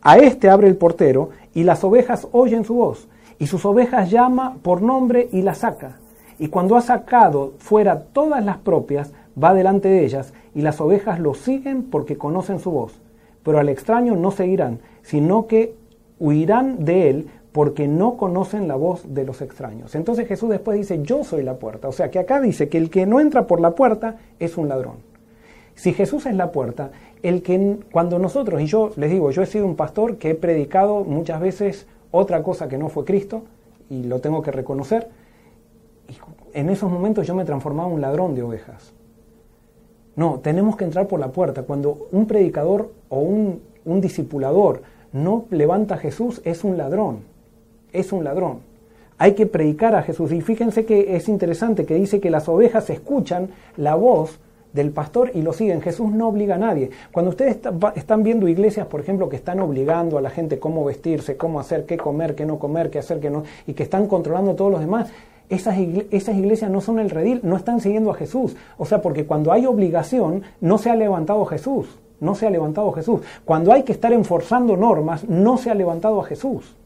A éste abre el portero, y las ovejas oyen su voz, y sus ovejas llama por nombre y las saca. Y cuando ha sacado fuera todas las propias, va delante de ellas, y las ovejas lo siguen porque conocen su voz. Pero al extraño no seguirán, sino que huirán de él porque no conocen la voz de los extraños. Entonces Jesús después dice, yo soy la puerta. O sea que acá dice que el que no entra por la puerta es un ladrón. Si Jesús es la puerta, el que cuando nosotros, y yo les digo, yo he sido un pastor que he predicado muchas veces otra cosa que no fue Cristo, y lo tengo que reconocer, y en esos momentos yo me transformaba en un ladrón de ovejas. No, tenemos que entrar por la puerta. Cuando un predicador o un, un discipulador no levanta a Jesús, es un ladrón. Es un ladrón. Hay que predicar a Jesús. Y fíjense que es interesante que dice que las ovejas escuchan la voz del pastor y lo siguen. Jesús no obliga a nadie. Cuando ustedes están viendo iglesias, por ejemplo, que están obligando a la gente cómo vestirse, cómo hacer, qué comer, qué no comer, qué hacer, qué no, y que están controlando a todos los demás, esas, esas iglesias no son el redil, no están siguiendo a Jesús. O sea, porque cuando hay obligación, no se ha levantado Jesús. No se ha levantado Jesús. Cuando hay que estar enforzando normas, no se ha levantado a Jesús.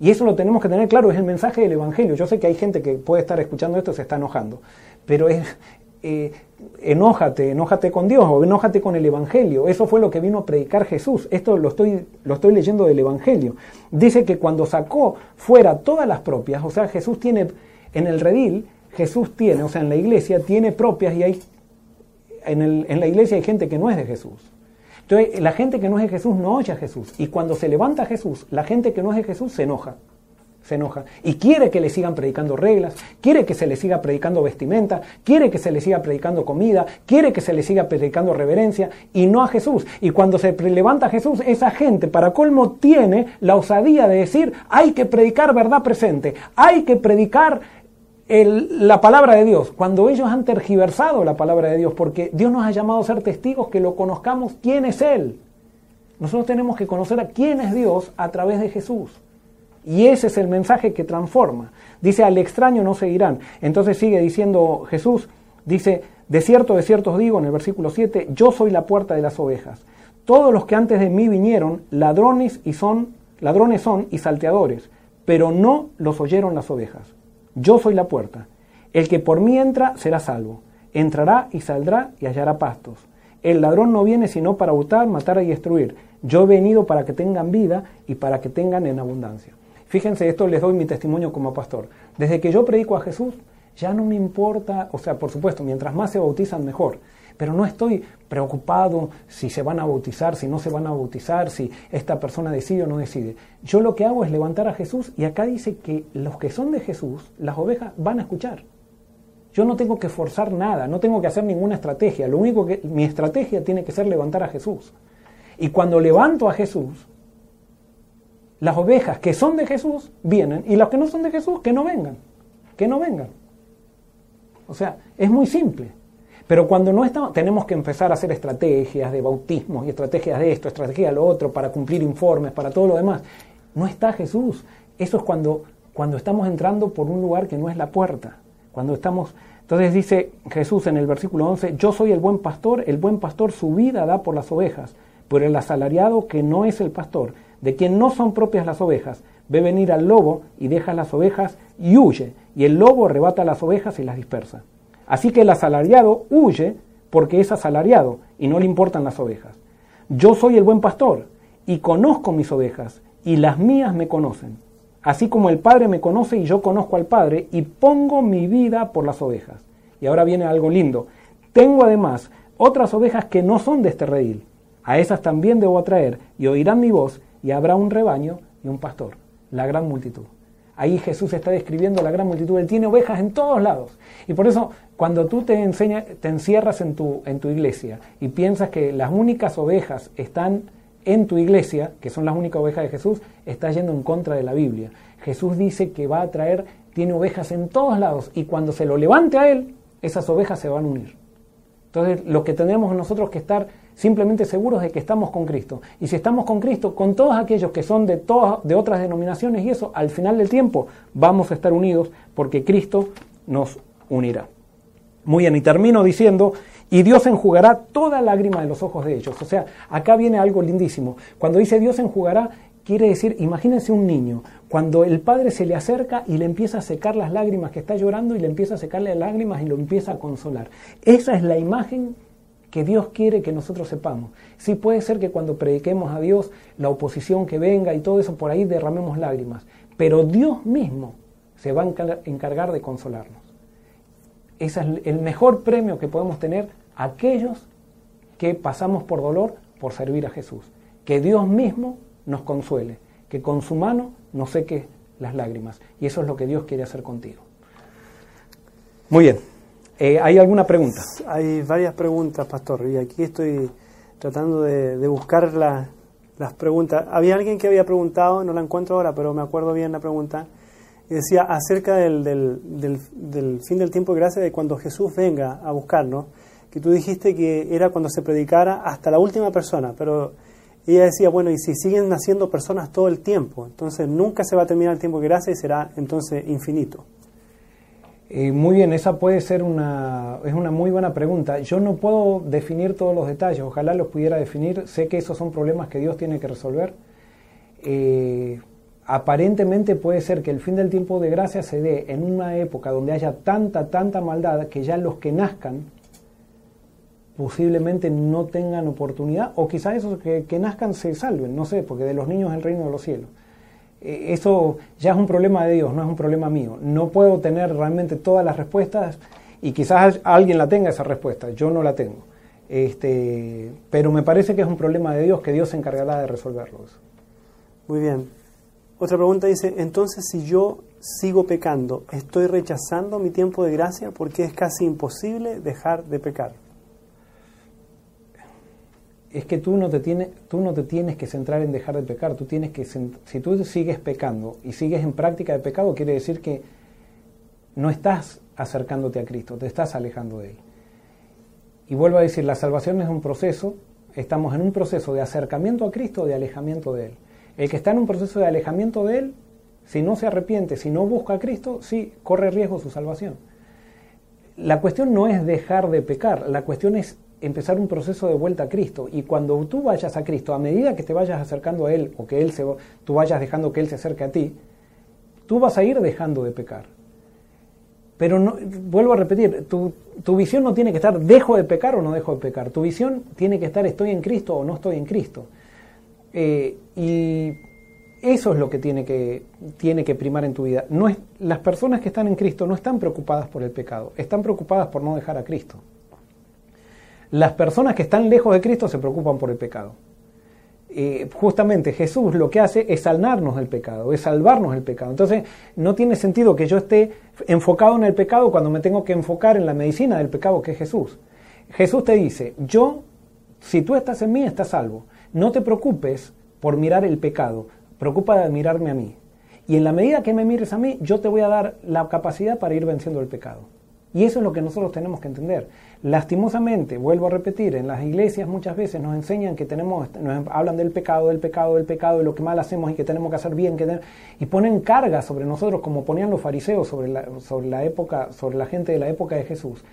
Y eso lo tenemos que tener claro, es el mensaje del Evangelio. Yo sé que hay gente que puede estar escuchando esto y se está enojando, pero es, eh, enójate, enójate con Dios o enójate con el Evangelio. Eso fue lo que vino a predicar Jesús. Esto lo estoy, lo estoy leyendo del Evangelio. Dice que cuando sacó fuera todas las propias, o sea, Jesús tiene en el redil, Jesús tiene, o sea, en la iglesia tiene propias y hay, en, el, en la iglesia hay gente que no es de Jesús. Entonces, la gente que no es de Jesús no oye a Jesús. Y cuando se levanta Jesús, la gente que no es de Jesús se enoja se enoja y quiere que le sigan predicando reglas, quiere que se le siga predicando vestimenta, quiere que se le siga predicando comida, quiere que se le siga predicando reverencia y no a Jesús. Y cuando se levanta Jesús, esa gente para colmo tiene la osadía de decir, hay que predicar verdad presente, hay que predicar la palabra de Dios, cuando ellos han tergiversado la palabra de Dios, porque Dios nos ha llamado a ser testigos que lo conozcamos quién es Él. Nosotros tenemos que conocer a quién es Dios a través de Jesús. Y ese es el mensaje que transforma. Dice, al extraño no seguirán. Entonces sigue diciendo Jesús, dice, de cierto, de cierto os digo en el versículo 7, yo soy la puerta de las ovejas. Todos los que antes de mí vinieron, ladrones y son, ladrones son y salteadores, pero no los oyeron las ovejas. Yo soy la puerta. El que por mí entra será salvo. Entrará y saldrá y hallará pastos. El ladrón no viene sino para hurtar, matar y destruir. Yo he venido para que tengan vida y para que tengan en abundancia. Fíjense, esto les doy mi testimonio como pastor. Desde que yo predico a Jesús, ya no me importa, o sea, por supuesto, mientras más se bautizan, mejor. Pero no estoy preocupado si se van a bautizar, si no se van a bautizar, si esta persona decide o no decide. Yo lo que hago es levantar a Jesús y acá dice que los que son de Jesús, las ovejas, van a escuchar. Yo no tengo que forzar nada, no tengo que hacer ninguna estrategia. Lo único que mi estrategia tiene que ser levantar a Jesús. Y cuando levanto a Jesús, las ovejas que son de Jesús vienen y las que no son de Jesús que no vengan, que no vengan. O sea, es muy simple. Pero cuando no estamos, tenemos que empezar a hacer estrategias de bautismo y estrategias de esto, estrategias de lo otro, para cumplir informes, para todo lo demás. No está Jesús. Eso es cuando, cuando estamos entrando por un lugar que no es la puerta. Cuando estamos. Entonces dice Jesús en el versículo 11: Yo soy el buen pastor, el buen pastor su vida da por las ovejas, pero el asalariado que no es el pastor de quien no son propias las ovejas, ve venir al lobo y deja las ovejas y huye, y el lobo arrebata las ovejas y las dispersa. Así que el asalariado huye porque es asalariado y no le importan las ovejas. Yo soy el buen pastor y conozco mis ovejas y las mías me conocen. Así como el Padre me conoce y yo conozco al Padre y pongo mi vida por las ovejas. Y ahora viene algo lindo. Tengo además otras ovejas que no son de este redil. A esas también debo atraer y oirán mi voz y habrá un rebaño y un pastor, la gran multitud. Ahí Jesús está describiendo la gran multitud. Él tiene ovejas en todos lados. Y por eso, cuando tú te, te encierras en tu, en tu iglesia y piensas que las únicas ovejas están en tu iglesia, que son las únicas ovejas de Jesús, estás yendo en contra de la Biblia. Jesús dice que va a traer, tiene ovejas en todos lados y cuando se lo levante a Él, esas ovejas se van a unir. Entonces, lo que tenemos nosotros que estar simplemente seguros de que estamos con Cristo. Y si estamos con Cristo, con todos aquellos que son de, todas, de otras denominaciones y eso, al final del tiempo vamos a estar unidos porque Cristo nos unirá. Muy bien, y termino diciendo, y Dios enjugará toda lágrima de los ojos de ellos. O sea, acá viene algo lindísimo. Cuando dice Dios enjugará, quiere decir, imagínense un niño, cuando el padre se le acerca y le empieza a secar las lágrimas que está llorando y le empieza a secarle las lágrimas y lo empieza a consolar. Esa es la imagen que Dios quiere que nosotros sepamos. Sí puede ser que cuando prediquemos a Dios, la oposición que venga y todo eso, por ahí derramemos lágrimas, pero Dios mismo se va a encargar de consolarnos. Ese es el mejor premio que podemos tener aquellos que pasamos por dolor por servir a Jesús. Que Dios mismo nos consuele, que con su mano nos seque las lágrimas. Y eso es lo que Dios quiere hacer contigo. Muy bien. Eh, ¿Hay alguna pregunta? Hay varias preguntas, pastor, y aquí estoy tratando de, buscar las preguntas. Había alguien que había preguntado, no la encuentro ahora, pero me acuerdo bien la pregunta, y decía acerca del, del, fin del tiempo de gracia, de cuando Jesús venga a buscarnos, que tú dijiste que era cuando se predicara hasta la última persona, pero ella decía, bueno, y si siguen naciendo personas todo el tiempo, entonces nunca se va a terminar el tiempo de gracia y será entonces infinito. Eh, muy bien, esa puede ser una, es una muy buena pregunta. Yo no puedo definir todos los detalles, ojalá los pudiera definir. Sé que esos son problemas que Dios tiene que resolver. Eh, aparentemente puede ser que el fin del tiempo de gracia se dé en una época donde haya tanta, tanta maldad que ya los que nazcan posiblemente no tengan oportunidad, o quizás esos que, nazcan se salven, no sé, porque de los niños el reino de los cielos. Eh, eso ya es un problema de Dios, no es un problema mío. No puedo tener realmente todas las respuestas y quizás alguien la tenga esa respuesta, yo no la tengo. Este, pero me parece que es un problema de Dios que Dios se encargará de resolverlo. Muy bien. Otra pregunta dice, entonces si yo sigo pecando, ¿estoy rechazando mi tiempo de gracia porque es casi imposible dejar de pecar? Es que tú no, te tienes, tú no te tienes que centrar en dejar de pecar, tú tienes que, si tú sigues pecando y sigues en práctica de pecado, quiere decir que no estás acercándote a Cristo, te estás alejando de Él. Y vuelvo a decir, la salvación es un proceso, estamos en un proceso de acercamiento a Cristo de alejamiento de Él. El que está en un proceso de alejamiento de Él, si no se arrepiente, si no busca a Cristo, sí, corre riesgo su salvación. La cuestión no es dejar de pecar, la cuestión es empezar un proceso de vuelta a Cristo. Y cuando tú vayas a Cristo, a medida que te vayas acercando a Él o que Él se, tú vayas dejando que Él se acerque a ti, tú vas a ir dejando de pecar. Pero no, vuelvo a repetir, tu, tu, visión no tiene que estar dejo de pecar o no dejo de pecar. Tu visión tiene que estar estoy en Cristo o no estoy en Cristo. Eh, y eso es lo que tiene que, tiene que primar en tu vida. No es, las personas que están en Cristo no están preocupadas por el pecado, están preocupadas por no dejar a Cristo. Las personas que están lejos de Cristo se preocupan por el pecado. Eh, justamente Jesús lo que hace es salvarnos del pecado, es salvarnos del pecado. Entonces no tiene sentido que yo esté enfocado en el pecado cuando me tengo que enfocar en la medicina del pecado que es Jesús. Jesús te dice, yo, si tú estás en mí, estás salvo. No te preocupes por mirar el pecado, preocupa de mirarme a mí. Y en la medida que me mires a mí, yo te voy a dar la capacidad para ir venciendo el pecado. Y eso es lo que nosotros tenemos que entender. Lastimosamente, vuelvo a repetir, en las iglesias muchas veces nos enseñan que tenemos, nos hablan del pecado, del pecado, del pecado, de lo que mal hacemos y que tenemos que hacer bien, que y ponen carga sobre nosotros como ponían los fariseos sobre la, sobre la época, sobre la gente de la época de Jesús.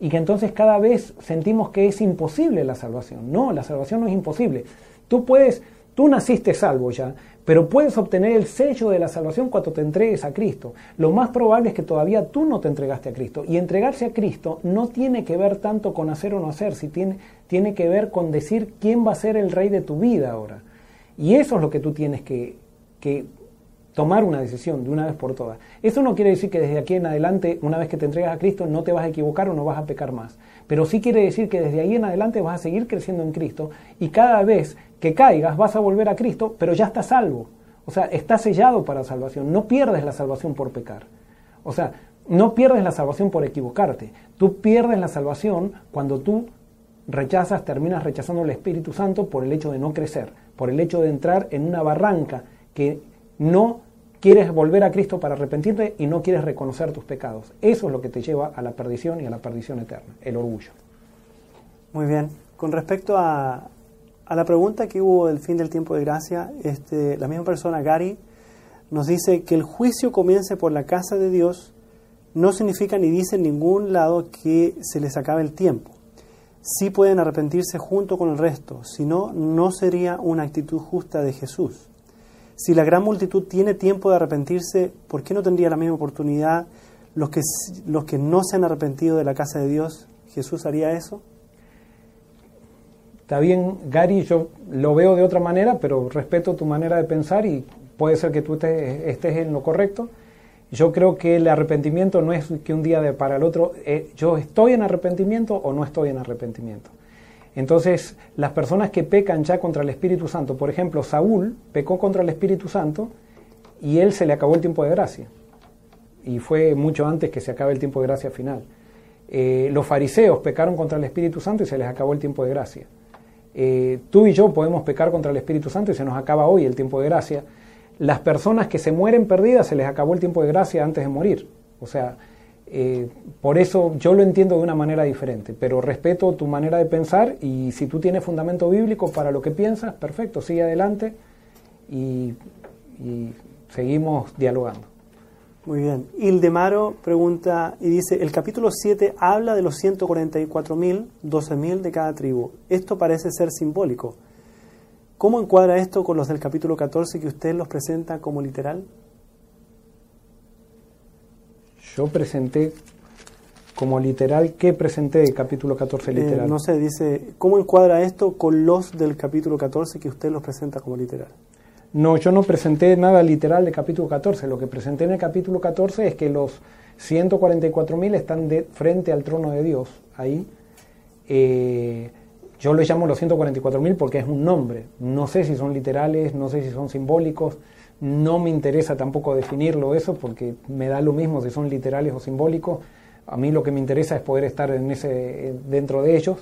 Y que entonces cada vez sentimos que es imposible la salvación. No, la salvación no es imposible. Tú puedes, tú naciste salvo ya, pero puedes obtener el sello de la salvación cuando te entregues a Cristo. Lo más probable es que todavía tú no te entregaste a Cristo. Y entregarse a Cristo no tiene que ver tanto con hacer o no hacer, si tiene, tiene que ver con decir quién va a ser el rey de tu vida ahora. Y eso es lo que tú tienes que, que tomar una decisión de una vez por todas. Eso no quiere decir que desde aquí en adelante, una vez que te entregas a Cristo, no te vas a equivocar o no vas a pecar más. Pero sí quiere decir que desde ahí en adelante vas a seguir creciendo en Cristo y cada vez que caigas vas a volver a Cristo, pero ya estás salvo. O sea, estás sellado para salvación. No pierdes la salvación por pecar. O sea, no pierdes la salvación por equivocarte. Tú pierdes la salvación cuando tú rechazas, terminas rechazando el Espíritu Santo por el hecho de no crecer, por el hecho de entrar en una barranca que no quieres volver a Cristo para arrepentirte y no quieres reconocer tus pecados. Eso es lo que te lleva a la perdición y a la perdición eterna, el orgullo. Muy bien. Con respecto a, la pregunta que hubo del fin del tiempo de gracia, este, la misma persona, Gary, nos dice que el juicio comience por la casa de Dios no significa ni dice en ningún lado que se les acabe el tiempo. Sí pueden arrepentirse junto con el resto, si no, no sería una actitud justa de Jesús. Si la gran multitud tiene tiempo de arrepentirse, ¿por qué no tendría la misma oportunidad los que, los que no se han arrepentido de la casa de Dios? ¿Jesús haría eso? Está bien, Gary, yo lo veo de otra manera, pero respeto tu manera de pensar y puede ser que tú estés, en lo correcto. Yo creo que el arrepentimiento no es que un día de para el otro, eh, yo estoy en arrepentimiento o no estoy en arrepentimiento. Entonces, las personas que pecan ya contra el Espíritu Santo, por ejemplo, Saúl pecó contra el Espíritu Santo y él se le acabó el tiempo de gracia. Y fue mucho antes que se acabe el tiempo de gracia final. Eh, los fariseos pecaron contra el Espíritu Santo y se les acabó el tiempo de gracia. Eh, tú y yo podemos pecar contra el Espíritu Santo y se nos acaba hoy el tiempo de gracia. Las personas que se mueren perdidas se les acabó el tiempo de gracia antes de morir. O sea, eh, por eso yo lo entiendo de una manera diferente, pero respeto tu manera de pensar y si tú tienes fundamento bíblico para lo que piensas, perfecto, sigue adelante y seguimos dialogando. Muy bien. Ildemaro pregunta y dice, el capítulo 7 habla de los 144.000, 12.000 de cada tribu. Esto parece ser simbólico. ¿Cómo encuadra esto con los del capítulo 14 que usted los presenta como literal? Yo presenté como literal, ¿qué presenté del capítulo 14 eh, literal? no sé, dice, ¿cómo encuadra esto con los del capítulo 14 que usted los presenta como literal? No, yo no presenté nada literal del capítulo 14. Lo que presenté en el capítulo 14 es que los 144.000 están de frente al trono de Dios, ahí. Eh, yo lo llamo los 144.000 porque es un nombre. No sé si son literales, no sé si son simbólicos. No me interesa tampoco definirlo eso porque me da lo mismo si son literales o simbólicos. A mí lo que me interesa es poder estar en ese, dentro de ellos.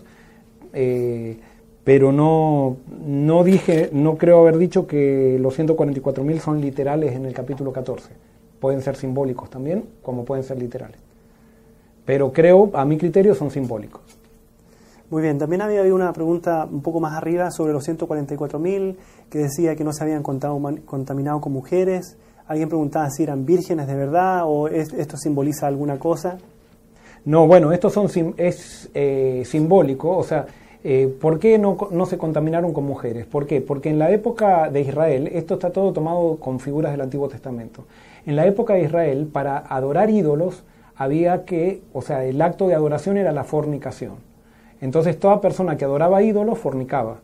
Eh, pero no, no dije, no creo haber dicho que los 144.000 son literales en el capítulo 14. Pueden ser simbólicos también, como pueden ser literales. Pero creo, a mi criterio, son simbólicos. Muy bien, también había habido una pregunta un poco más arriba sobre los 144.000, que decía que no se habían contaminado con mujeres. Alguien preguntaba si eran vírgenes de verdad o esto simboliza alguna cosa. No, bueno, esto son, es eh, simbólico, o sea, eh, ¿Por qué no, se contaminaron con mujeres? ¿Por qué? Porque en la época de Israel, esto está todo tomado con figuras del Antiguo Testamento. En la época de Israel, para adorar ídolos, había que, o sea, el acto de adoración era la fornicación. Entonces toda persona que adoraba ídolos fornicaba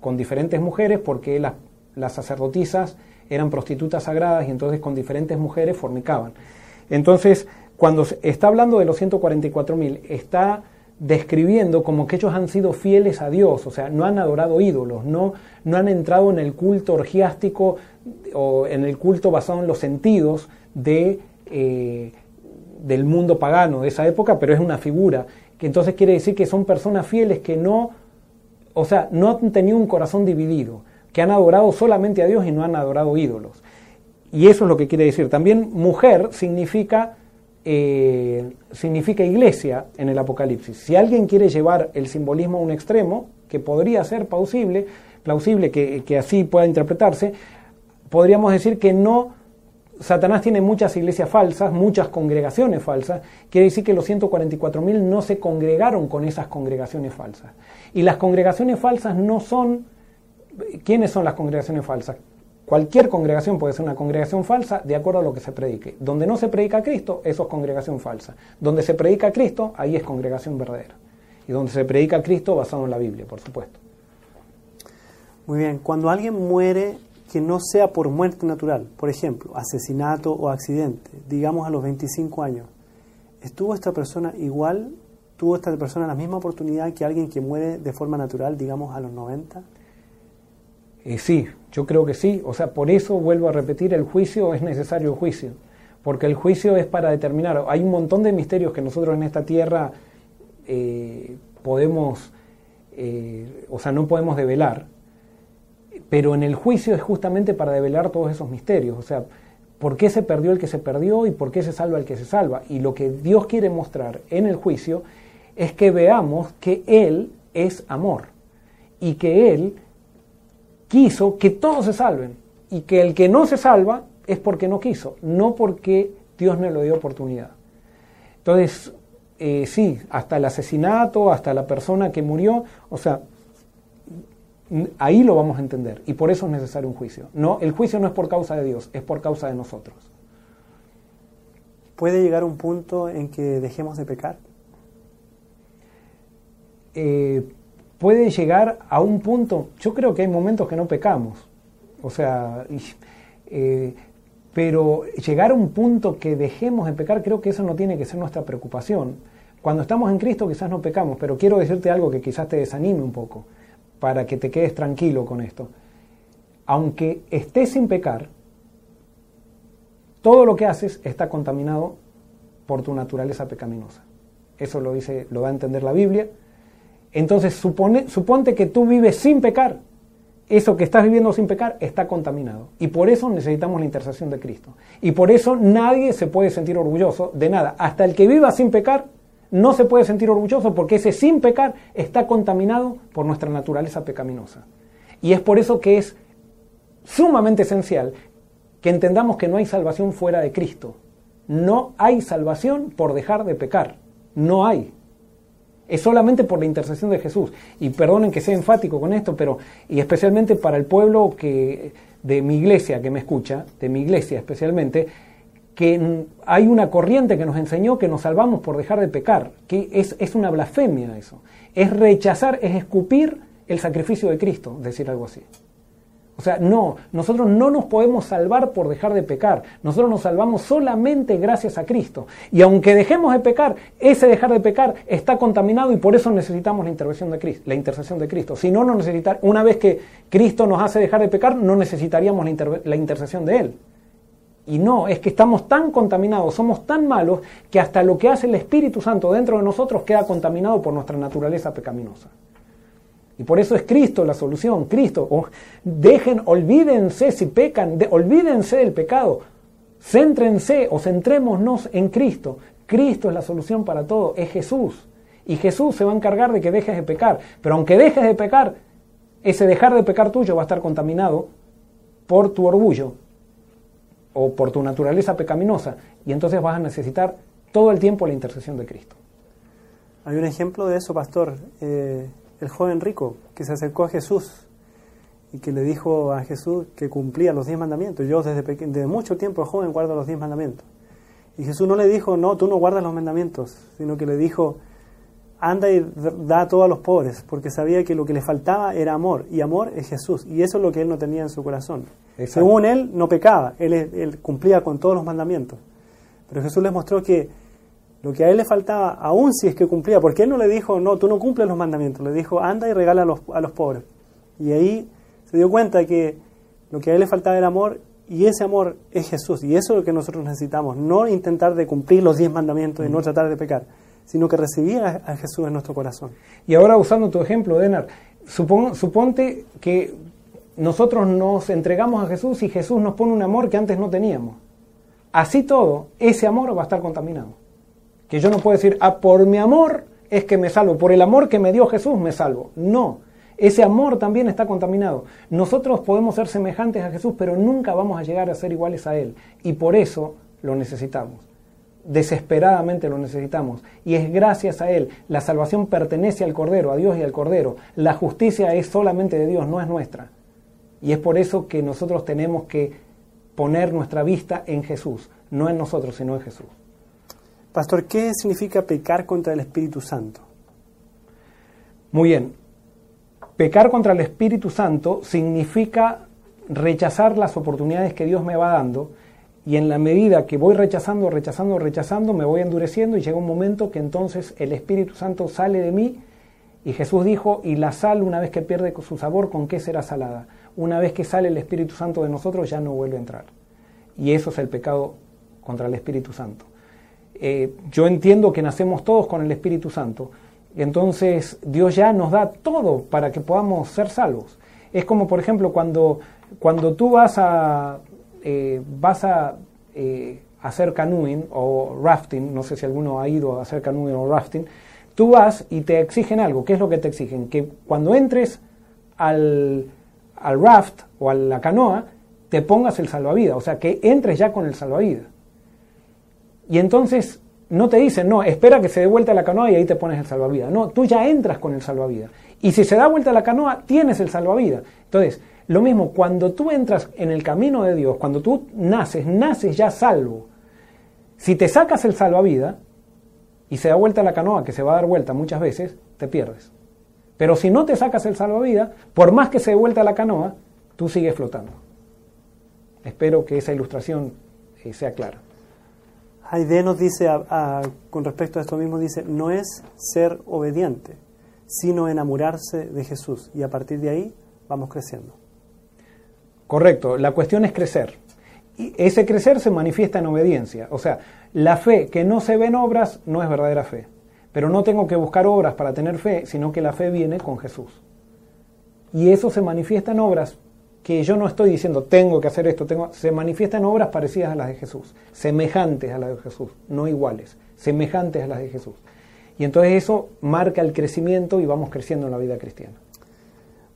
con diferentes mujeres porque las, las sacerdotisas eran prostitutas sagradas y entonces con diferentes mujeres fornicaban. Entonces, cuando está hablando de los 144.000, está describiendo como que ellos han sido fieles a Dios, o sea, no han adorado ídolos, no, no han entrado en el culto orgiástico o en el culto basado en los sentidos de, eh, del mundo pagano de esa época, pero es una figura, que entonces quiere decir que son personas fieles que no, o sea, no han tenido un corazón dividido, que han adorado solamente a Dios y no han adorado ídolos. Y eso es lo que quiere decir. También mujer significa eh, significa iglesia en el Apocalipsis. Si alguien quiere llevar el simbolismo a un extremo, que podría ser plausible, plausible que, que así pueda interpretarse, podríamos decir que no Satanás tiene muchas iglesias falsas, muchas congregaciones falsas, quiere decir que los 144.000 no se congregaron con esas congregaciones falsas. Y las congregaciones falsas no son... ¿Quiénes son las congregaciones falsas? Cualquier congregación puede ser una congregación falsa de acuerdo a lo que se predique. Donde no se predica a Cristo, eso es congregación falsa. Donde se predica a Cristo, ahí es congregación verdadera. Y donde se predica a Cristo basado en la Biblia, por supuesto. Muy bien, cuando alguien muere que no sea por muerte natural, por ejemplo, asesinato o accidente, digamos a los 25 años, ¿estuvo esta persona igual? ¿Tuvo esta persona la misma oportunidad que alguien que muere de forma natural, digamos a los 90? Eh, sí, yo creo que sí. O sea, por eso vuelvo a repetir, el juicio es necesario el juicio. Porque el juicio es para determinar. Hay un montón de misterios que nosotros en esta tierra eh, podemos, eh, o sea, no podemos develar. Pero en el juicio es justamente para develar todos esos misterios. O sea, ¿por qué se perdió el que se perdió y por qué se salva el que se salva? Y lo que Dios quiere mostrar en el juicio es que veamos que Él es amor y que Él quiso que todos se salven y que el que no se salva es porque no quiso, no porque Dios no le dio oportunidad. Entonces, eh, sí, hasta el asesinato, hasta la persona que murió, o sea, ahí lo vamos a entender y por eso es necesario un juicio. No, el juicio no es por causa de Dios, es por causa de nosotros. ¿Puede llegar un punto en que dejemos de pecar? Eh, puede llegar a un punto, yo creo que hay momentos que no pecamos, o sea, eh, pero llegar a un punto que dejemos de pecar, creo que eso no tiene que ser nuestra preocupación, Cuando estamos en Cristo quizás no pecamos, pero quiero decirte algo que quizás te desanime un poco, para que te quedes tranquilo con esto. Aunque estés sin pecar, todo lo que haces está contaminado por tu naturaleza pecaminosa. Eso lo dice, lo da a entender la Biblia. Entonces supone, suponte que tú vives sin pecar. Eso que estás viviendo sin pecar está contaminado. Y por eso necesitamos la intercesión de Cristo. Y por eso nadie se puede sentir orgulloso de nada. Hasta el que viva sin pecar no se puede sentir orgulloso porque ese sin pecar está contaminado por nuestra naturaleza pecaminosa. Y es por eso que es sumamente esencial que entendamos que no hay salvación fuera de Cristo. No hay salvación por dejar de pecar. No hay. Es solamente por la intercesión de Jesús. Y perdonen que sea enfático con esto, pero y especialmente para el pueblo que de mi iglesia que me escucha, de mi iglesia especialmente, que hay una corriente que nos enseñó que nos salvamos por dejar de pecar, que es, es una blasfemia eso. Es rechazar, es escupir el sacrificio de Cristo, decir algo así. O sea, no, nosotros no nos podemos salvar por dejar de pecar, nosotros nos salvamos solamente gracias a Cristo. Y aunque dejemos de pecar, ese dejar de pecar está contaminado y por eso necesitamos la intervención de Cristo, la intercesión de Cristo. Si no, no necesitar, una vez que Cristo nos hace dejar de pecar, no necesitaríamos la, la intercesión de Él. Y no, es que estamos tan contaminados, somos tan malos, que hasta lo que hace el Espíritu Santo dentro de nosotros queda contaminado por nuestra naturaleza pecaminosa. Y por eso es Cristo la solución, Cristo. dejen, olvídense si pecan, olvídense del pecado. Céntrense o centrémonos en Cristo. Cristo es la solución para todo, es Jesús. Y Jesús se va a encargar de que dejes de pecar. Pero aunque dejes de pecar, ese dejar de pecar tuyo va a estar contaminado por tu orgullo o por tu naturaleza pecaminosa. Y entonces vas a necesitar todo el tiempo la intercesión de Cristo. Hay un ejemplo de eso, pastor. Eh, el joven rico que se acercó a Jesús y que le dijo a Jesús que cumplía los diez mandamientos. Yo desde, desde mucho tiempo joven guardo los diez mandamientos. Y Jesús no le dijo, no, tú no guardas los mandamientos, sino que le dijo, anda y da a todos los pobres, porque sabía que lo que le faltaba era amor, y amor es Jesús, y eso es lo que él no tenía en su corazón. Según él, no pecaba, él, él cumplía con todos los mandamientos. Pero Jesús les mostró que lo que a él le faltaba, aún si es que cumplía, porque él no le dijo, no, tú no cumples los mandamientos, le dijo, anda y regala a los, a los pobres. Y ahí se dio cuenta que lo que a él le faltaba era amor y ese amor es Jesús. Y eso es lo que nosotros necesitamos, no intentar de cumplir los diez mandamientos y no tratar de pecar, sino que recibir a, Jesús en nuestro corazón. Y ahora usando tu ejemplo, Denar, suponte que nosotros nos entregamos a Jesús y Jesús nos pone un amor que antes no teníamos. Así todo, ese amor va a estar contaminado. Que yo no puedo decir, ah, por mi amor es que me salvo, por el amor que me dio Jesús me salvo. No, ese amor también está contaminado. Nosotros podemos ser semejantes a Jesús, pero nunca vamos a llegar a ser iguales a Él. Y por eso lo necesitamos. Desesperadamente lo necesitamos. Y es gracias a Él. La salvación pertenece al Cordero, a Dios y al Cordero. La justicia es solamente de Dios, no es nuestra. Y es por eso que nosotros tenemos que poner nuestra vista en Jesús. No en nosotros, sino en Jesús. Pastor, ¿qué significa pecar contra el Espíritu Santo? Muy bien. Pecar contra el Espíritu Santo significa rechazar las oportunidades que Dios me va dando y en la medida que voy rechazando, rechazando, rechazando, me voy endureciendo y llega un momento que entonces el Espíritu Santo sale de mí y Jesús dijo, y la sal una vez que pierde su sabor, ¿con qué será salada? Una vez que sale el Espíritu Santo de nosotros ya no vuelve a entrar. Y eso es el pecado contra el Espíritu Santo. Eh, yo entiendo que nacemos todos con el Espíritu Santo, entonces Dios ya nos da todo para que podamos ser salvos. Es como, por ejemplo, cuando, cuando tú vas a, eh, vas a eh, hacer canoeing o rafting, no sé si alguno ha ido a hacer canoeing o rafting, tú vas y te exigen algo. ¿Qué es lo que te exigen? Que cuando entres al, al raft o a la canoa, te pongas el salvavidas, o sea, que entres ya con el salvavidas. Y entonces no te dicen, no, espera que se dé vuelta la canoa y ahí te pones el salvavidas. No, tú ya entras con el salvavidas. Y si se da vuelta la canoa, tienes el salvavidas. Entonces, lo mismo, cuando tú entras en el camino de Dios, cuando tú naces, naces ya salvo. Si te sacas el salvavidas y se da vuelta la canoa, que se va a dar vuelta muchas veces, te pierdes. Pero si no te sacas el salvavidas, por más que se dé vuelta la canoa, tú sigues flotando. Espero que esa ilustración eh, sea clara. Haidé nos dice, con respecto a esto mismo, dice, no es ser obediente, sino enamorarse de Jesús. Y a partir de ahí vamos creciendo. Correcto, la cuestión es crecer. Y ese crecer se manifiesta en obediencia. O sea, la fe que no se ve en obras no es verdadera fe. Pero no tengo que buscar obras para tener fe, sino que la fe viene con Jesús. Y eso se manifiesta en obras que yo no estoy diciendo tengo que hacer esto, tengo, se manifiesta en obras parecidas a las de Jesús, semejantes a las de Jesús, no iguales, semejantes a las de Jesús. Y entonces eso marca el crecimiento y vamos creciendo en la vida cristiana.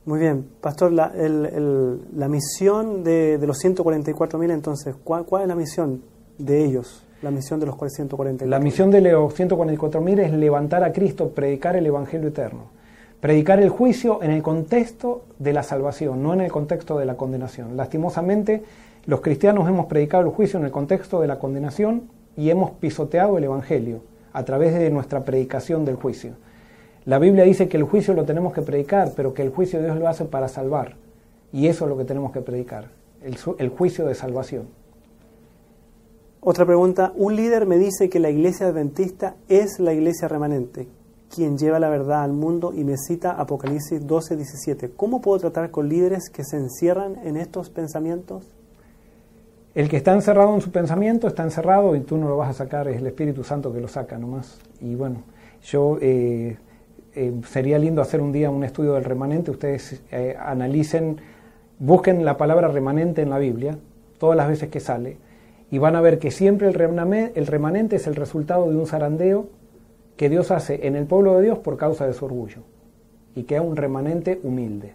Muy bien, Pastor, la, el- la misión de, de los 144.000 entonces, ¿cuál, ¿cuál es la misión de ellos? La misión de los 144.000. La misión de los 144.000 es levantar a Cristo, predicar el Evangelio eterno. Predicar el juicio en el contexto de la salvación, no en el contexto de la condenación. Lastimosamente, los cristianos hemos predicado el juicio en el contexto de la condenación y hemos pisoteado el Evangelio a través de nuestra predicación del juicio. La Biblia dice que el juicio lo tenemos que predicar, pero que el juicio Dios lo hace para salvar. Y eso es lo que tenemos que predicar, el juicio de salvación. Otra pregunta, un líder me dice que la iglesia adventista es la iglesia remanente, quien lleva la verdad al mundo y me cita Apocalipsis 12, 17. ¿Cómo puedo tratar con líderes que se encierran en estos pensamientos? El que está encerrado en su pensamiento está encerrado y tú no lo vas a sacar, es el Espíritu Santo que lo saca nomás. Y bueno, yo eh, eh, sería lindo hacer un día un estudio del remanente, ustedes eh, analicen, busquen la palabra remanente en la Biblia, todas las veces que sale, y van a ver que siempre el, remame- el remanente es el resultado de un zarandeo que Dios hace en el pueblo de Dios por causa de su orgullo, y que es un remanente humilde.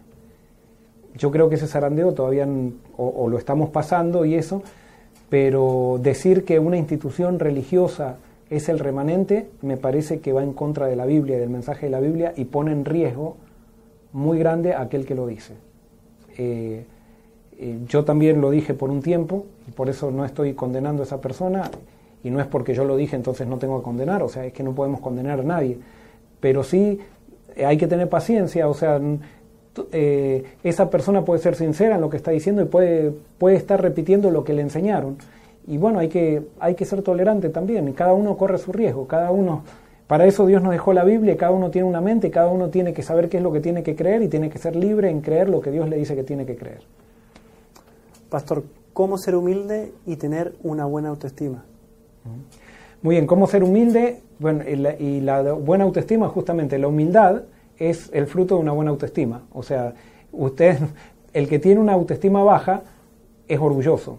Yo creo que ese zarandeo todavía o lo estamos pasando y eso, pero decir que una institución religiosa es el remanente me parece que va en contra de la Biblia y del mensaje de la Biblia y pone en riesgo muy grande a aquel que lo dice. Eh, eh, yo también lo dije por un tiempo y por eso no estoy condenando a esa persona y no es porque yo lo dije entonces no tengo que condenar, o sea, es que no podemos condenar a nadie, pero sí eh, hay que tener paciencia, o sea, esa persona puede ser sincera en lo que está diciendo y puede, puede estar repitiendo lo que le enseñaron. Y bueno, hay que, hay que ser tolerante también, y cada uno corre su riesgo, cada uno, para eso Dios nos dejó la Biblia, cada uno tiene una mente, y cada uno tiene que saber qué es lo que tiene que creer y tiene que ser libre en creer lo que Dios le dice que tiene que creer. Pastor, ¿cómo ser humilde y tener una buena autoestima? Muy bien, ¿cómo ser humilde? Bueno, y la, y la buena autoestima, justamente la humildad es el fruto de una buena autoestima. O sea, usted, el que tiene una autoestima baja es orgulloso,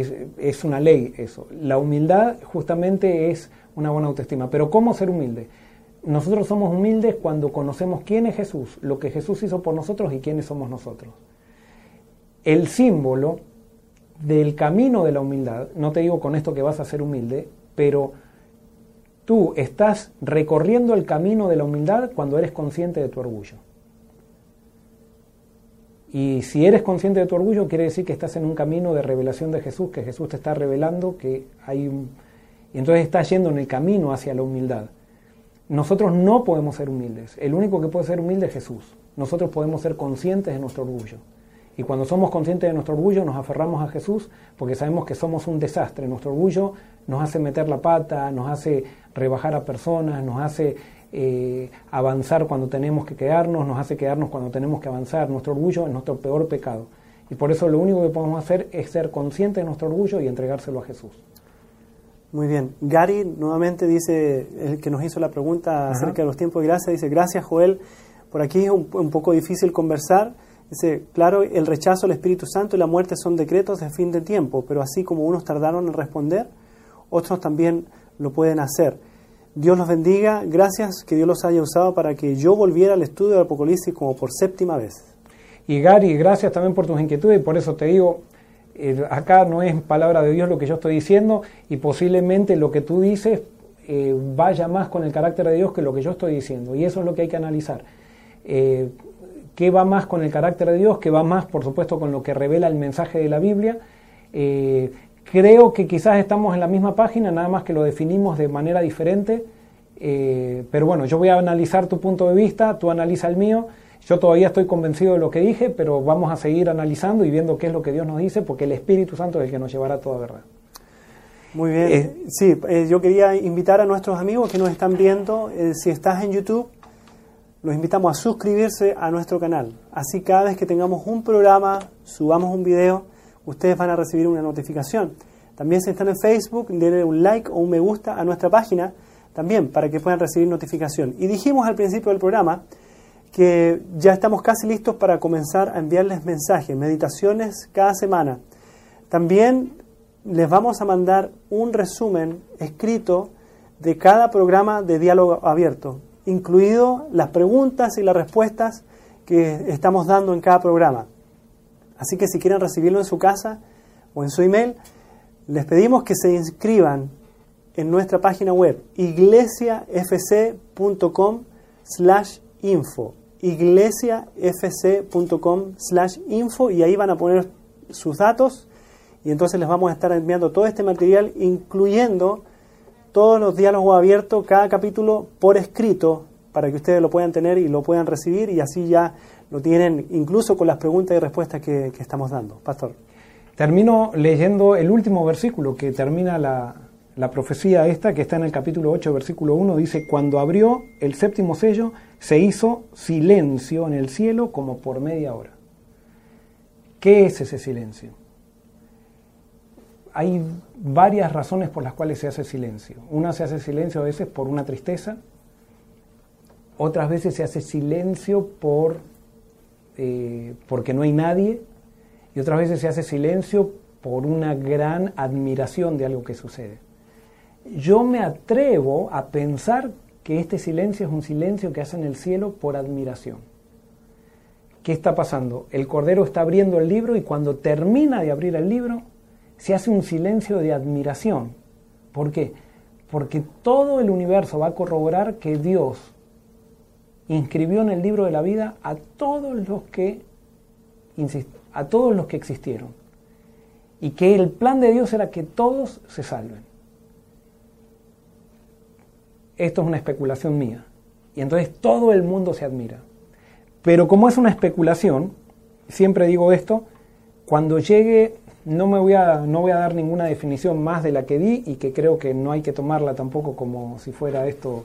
es, una ley eso. La humildad justamente es una buena autoestima. Pero ¿cómo ser humilde? Nosotros somos humildes cuando conocemos quién es Jesús, lo que Jesús hizo por nosotros y quiénes somos nosotros. El símbolo del camino de la humildad, no te digo con esto que vas a ser humilde, pero tú estás recorriendo el camino de la humildad cuando eres consciente de tu orgullo. Y si eres consciente de tu orgullo, quiere decir que estás en un camino de revelación de Jesús, que Jesús te está revelando que hay un... Y entonces estás yendo en el camino hacia la humildad. Nosotros no podemos ser humildes. El único que puede ser humilde es Jesús. Nosotros podemos ser conscientes de nuestro orgullo. Y cuando somos conscientes de nuestro orgullo, nos aferramos a Jesús porque sabemos que somos un desastre. Nuestro orgullo nos hace meter la pata, nos hace rebajar a personas, nos hace eh, avanzar cuando tenemos que quedarnos, nos hace quedarnos cuando tenemos que avanzar. Nuestro orgullo es nuestro peor pecado. Y por eso lo único que podemos hacer es ser conscientes de nuestro orgullo y entregárselo a Jesús. Muy bien. Gary nuevamente dice, el que nos hizo la pregunta acerca de los tiempos de gracia, dice, gracias Joel, por aquí es un, un poco difícil conversar. Dice, claro, el rechazo al Espíritu Santo y la muerte son decretos de fin de tiempo, pero así como unos tardaron en responder, otros también lo pueden hacer. Dios los bendiga, gracias que Dios los haya usado para que yo volviera al estudio del Apocalipsis como por séptima vez. Y Gary, gracias también por tus inquietudes y por eso te digo, acá no es palabra de Dios lo que yo estoy diciendo y posiblemente lo que tú dices eh, vaya más con el carácter de Dios que lo que yo estoy diciendo. Y eso es lo que hay que analizar. Eh, ¿Qué va más con el carácter de Dios? ¿Qué va más, por supuesto, con lo que revela el mensaje de la Biblia? Eh, creo que quizás estamos en la misma página, nada más que lo definimos de manera diferente. Eh, pero bueno, yo voy a analizar tu punto de vista, tú analiza el mío. Yo todavía estoy convencido de lo que dije, pero vamos a seguir analizando y viendo qué es lo que Dios nos dice, porque el Espíritu Santo es el que nos llevará a toda verdad. Muy bien. Eh, sí, eh, yo quería invitar a nuestros amigos que nos están viendo, si estás en YouTube, los invitamos a suscribirse a nuestro canal. Así cada vez que tengamos un programa, subamos un video, ustedes van a recibir una notificación. También si están en Facebook, denle un like o un me gusta a nuestra página, también para que puedan recibir notificación. Y dijimos al principio del programa que ya estamos casi listos para comenzar a enviarles mensajes, meditaciones cada semana. También les vamos a mandar un resumen escrito de cada programa de diálogo abierto, incluido las preguntas y las respuestas que estamos dando en cada programa. Así que si quieren recibirlo en su casa o en su email, les pedimos que se inscriban en nuestra página web iglesiafc.com slash info. iglesiafc.com slash info y ahí van a poner sus datos y entonces les vamos a estar enviando todo este material, incluyendo todos los diálogos abiertos, cada capítulo por escrito, para que ustedes lo puedan tener y lo puedan recibir y así ya lo tienen incluso con las preguntas y respuestas que, estamos dando. Pastor. Termino leyendo el último versículo que termina la, la profecía esta, que está en el capítulo 8, versículo 1, dice, cuando abrió el séptimo sello, se hizo silencio en el cielo como por media hora. ¿Qué es ese silencio? hay varias razones por las cuales se hace silencio. Una se hace silencio a veces por una tristeza, otras veces se hace silencio por, eh, porque no hay nadie, y otras veces se hace silencio por una gran admiración de algo que sucede. Yo me atrevo a pensar que este silencio es un silencio que hace en el cielo por admiración. ¿Qué está pasando? El Cordero está abriendo el libro y cuando termina de abrir el libro, se hace un silencio de admiración. ¿Por qué? Porque todo el universo va a corroborar que Dios inscribió en el libro de la vida a todos los que a todos los que existieron y que el plan de Dios era que todos se salven. Esto es una especulación mía. Y entonces todo el mundo se admira. Pero como es una especulación, siempre digo esto, cuando llegue no, me voy a, no voy a dar ninguna definición más de la que di y que creo que no hay que tomarla tampoco como si fuera esto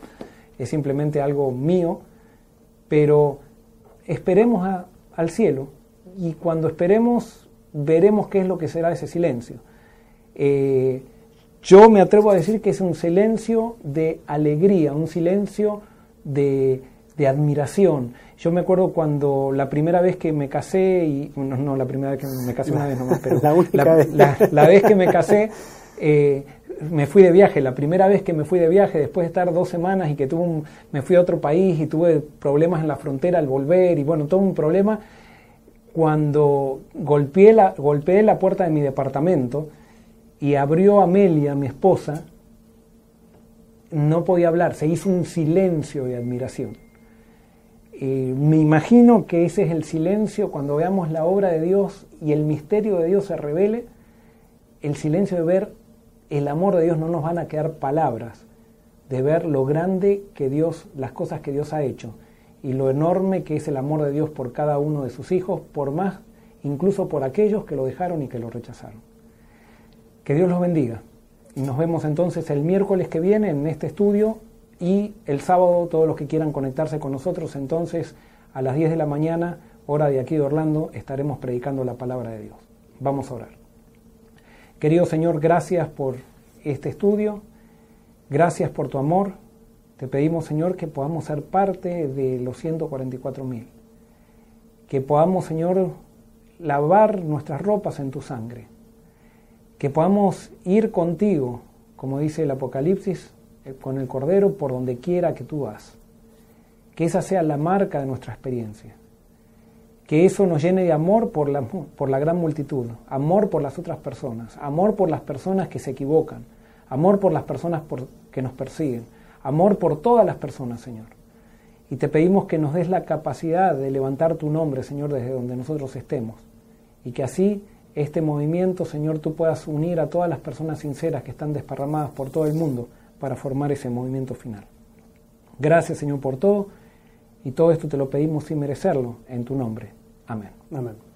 es simplemente algo mío, pero esperemos al cielo y cuando esperemos veremos qué es lo que será ese silencio. Eh, yo me atrevo a decir que es un silencio de alegría, un silencio de, de admiración. Yo me acuerdo cuando la primera vez que me casé, y no, no la primera vez que me casé una vez nomás, <laughs> pero la, vez. que me casé, eh, me fui de viaje, la primera vez que me fui de viaje, después de estar dos semanas y que tuve me fui a otro país y tuve problemas en la frontera al volver y bueno, todo un problema, cuando golpeé la, golpeé la puerta de mi departamento y abrió Amelia, mi esposa, no podía hablar, se hizo un silencio de admiración. Me imagino que ese es el silencio cuando veamos la obra de Dios y el misterio de Dios se revele, el silencio de ver el amor de Dios, no nos van a quedar palabras, de ver lo grande que Dios, las cosas que Dios ha hecho y lo enorme que es el amor de Dios por cada uno de sus hijos, por más, incluso por aquellos que lo dejaron y que lo rechazaron. Que Dios los bendiga. Y nos vemos entonces el miércoles que viene en este estudio y el sábado, todos los que quieran conectarse con nosotros, entonces a las 10 de la mañana, hora de aquí de Orlando, estaremos predicando la palabra de Dios. Vamos a orar. Querido Señor, gracias por este estudio, gracias por tu amor. Te pedimos, Señor, que podamos ser parte de los 144 mil. Que podamos, Señor, lavar nuestras ropas en tu sangre. Que podamos ir contigo, como dice el Apocalipsis, eh, con el Cordero por donde quiera que tú vas. Que esa sea la marca de nuestra experiencia. Que eso nos llene de amor por la, por la gran multitud, amor por las otras personas, amor por las personas que se equivocan, amor por las personas que nos persiguen, amor por todas las personas, Señor. Y te pedimos que nos des la capacidad de levantar tu nombre, Señor, desde donde nosotros estemos. Y que así este movimiento, Señor, tú puedas unir a todas las personas sinceras que están desparramadas por todo el mundo para formar ese movimiento final. Gracias Señor por todo y todo esto te lo pedimos sin merecerlo en tu nombre. Amén. Amén.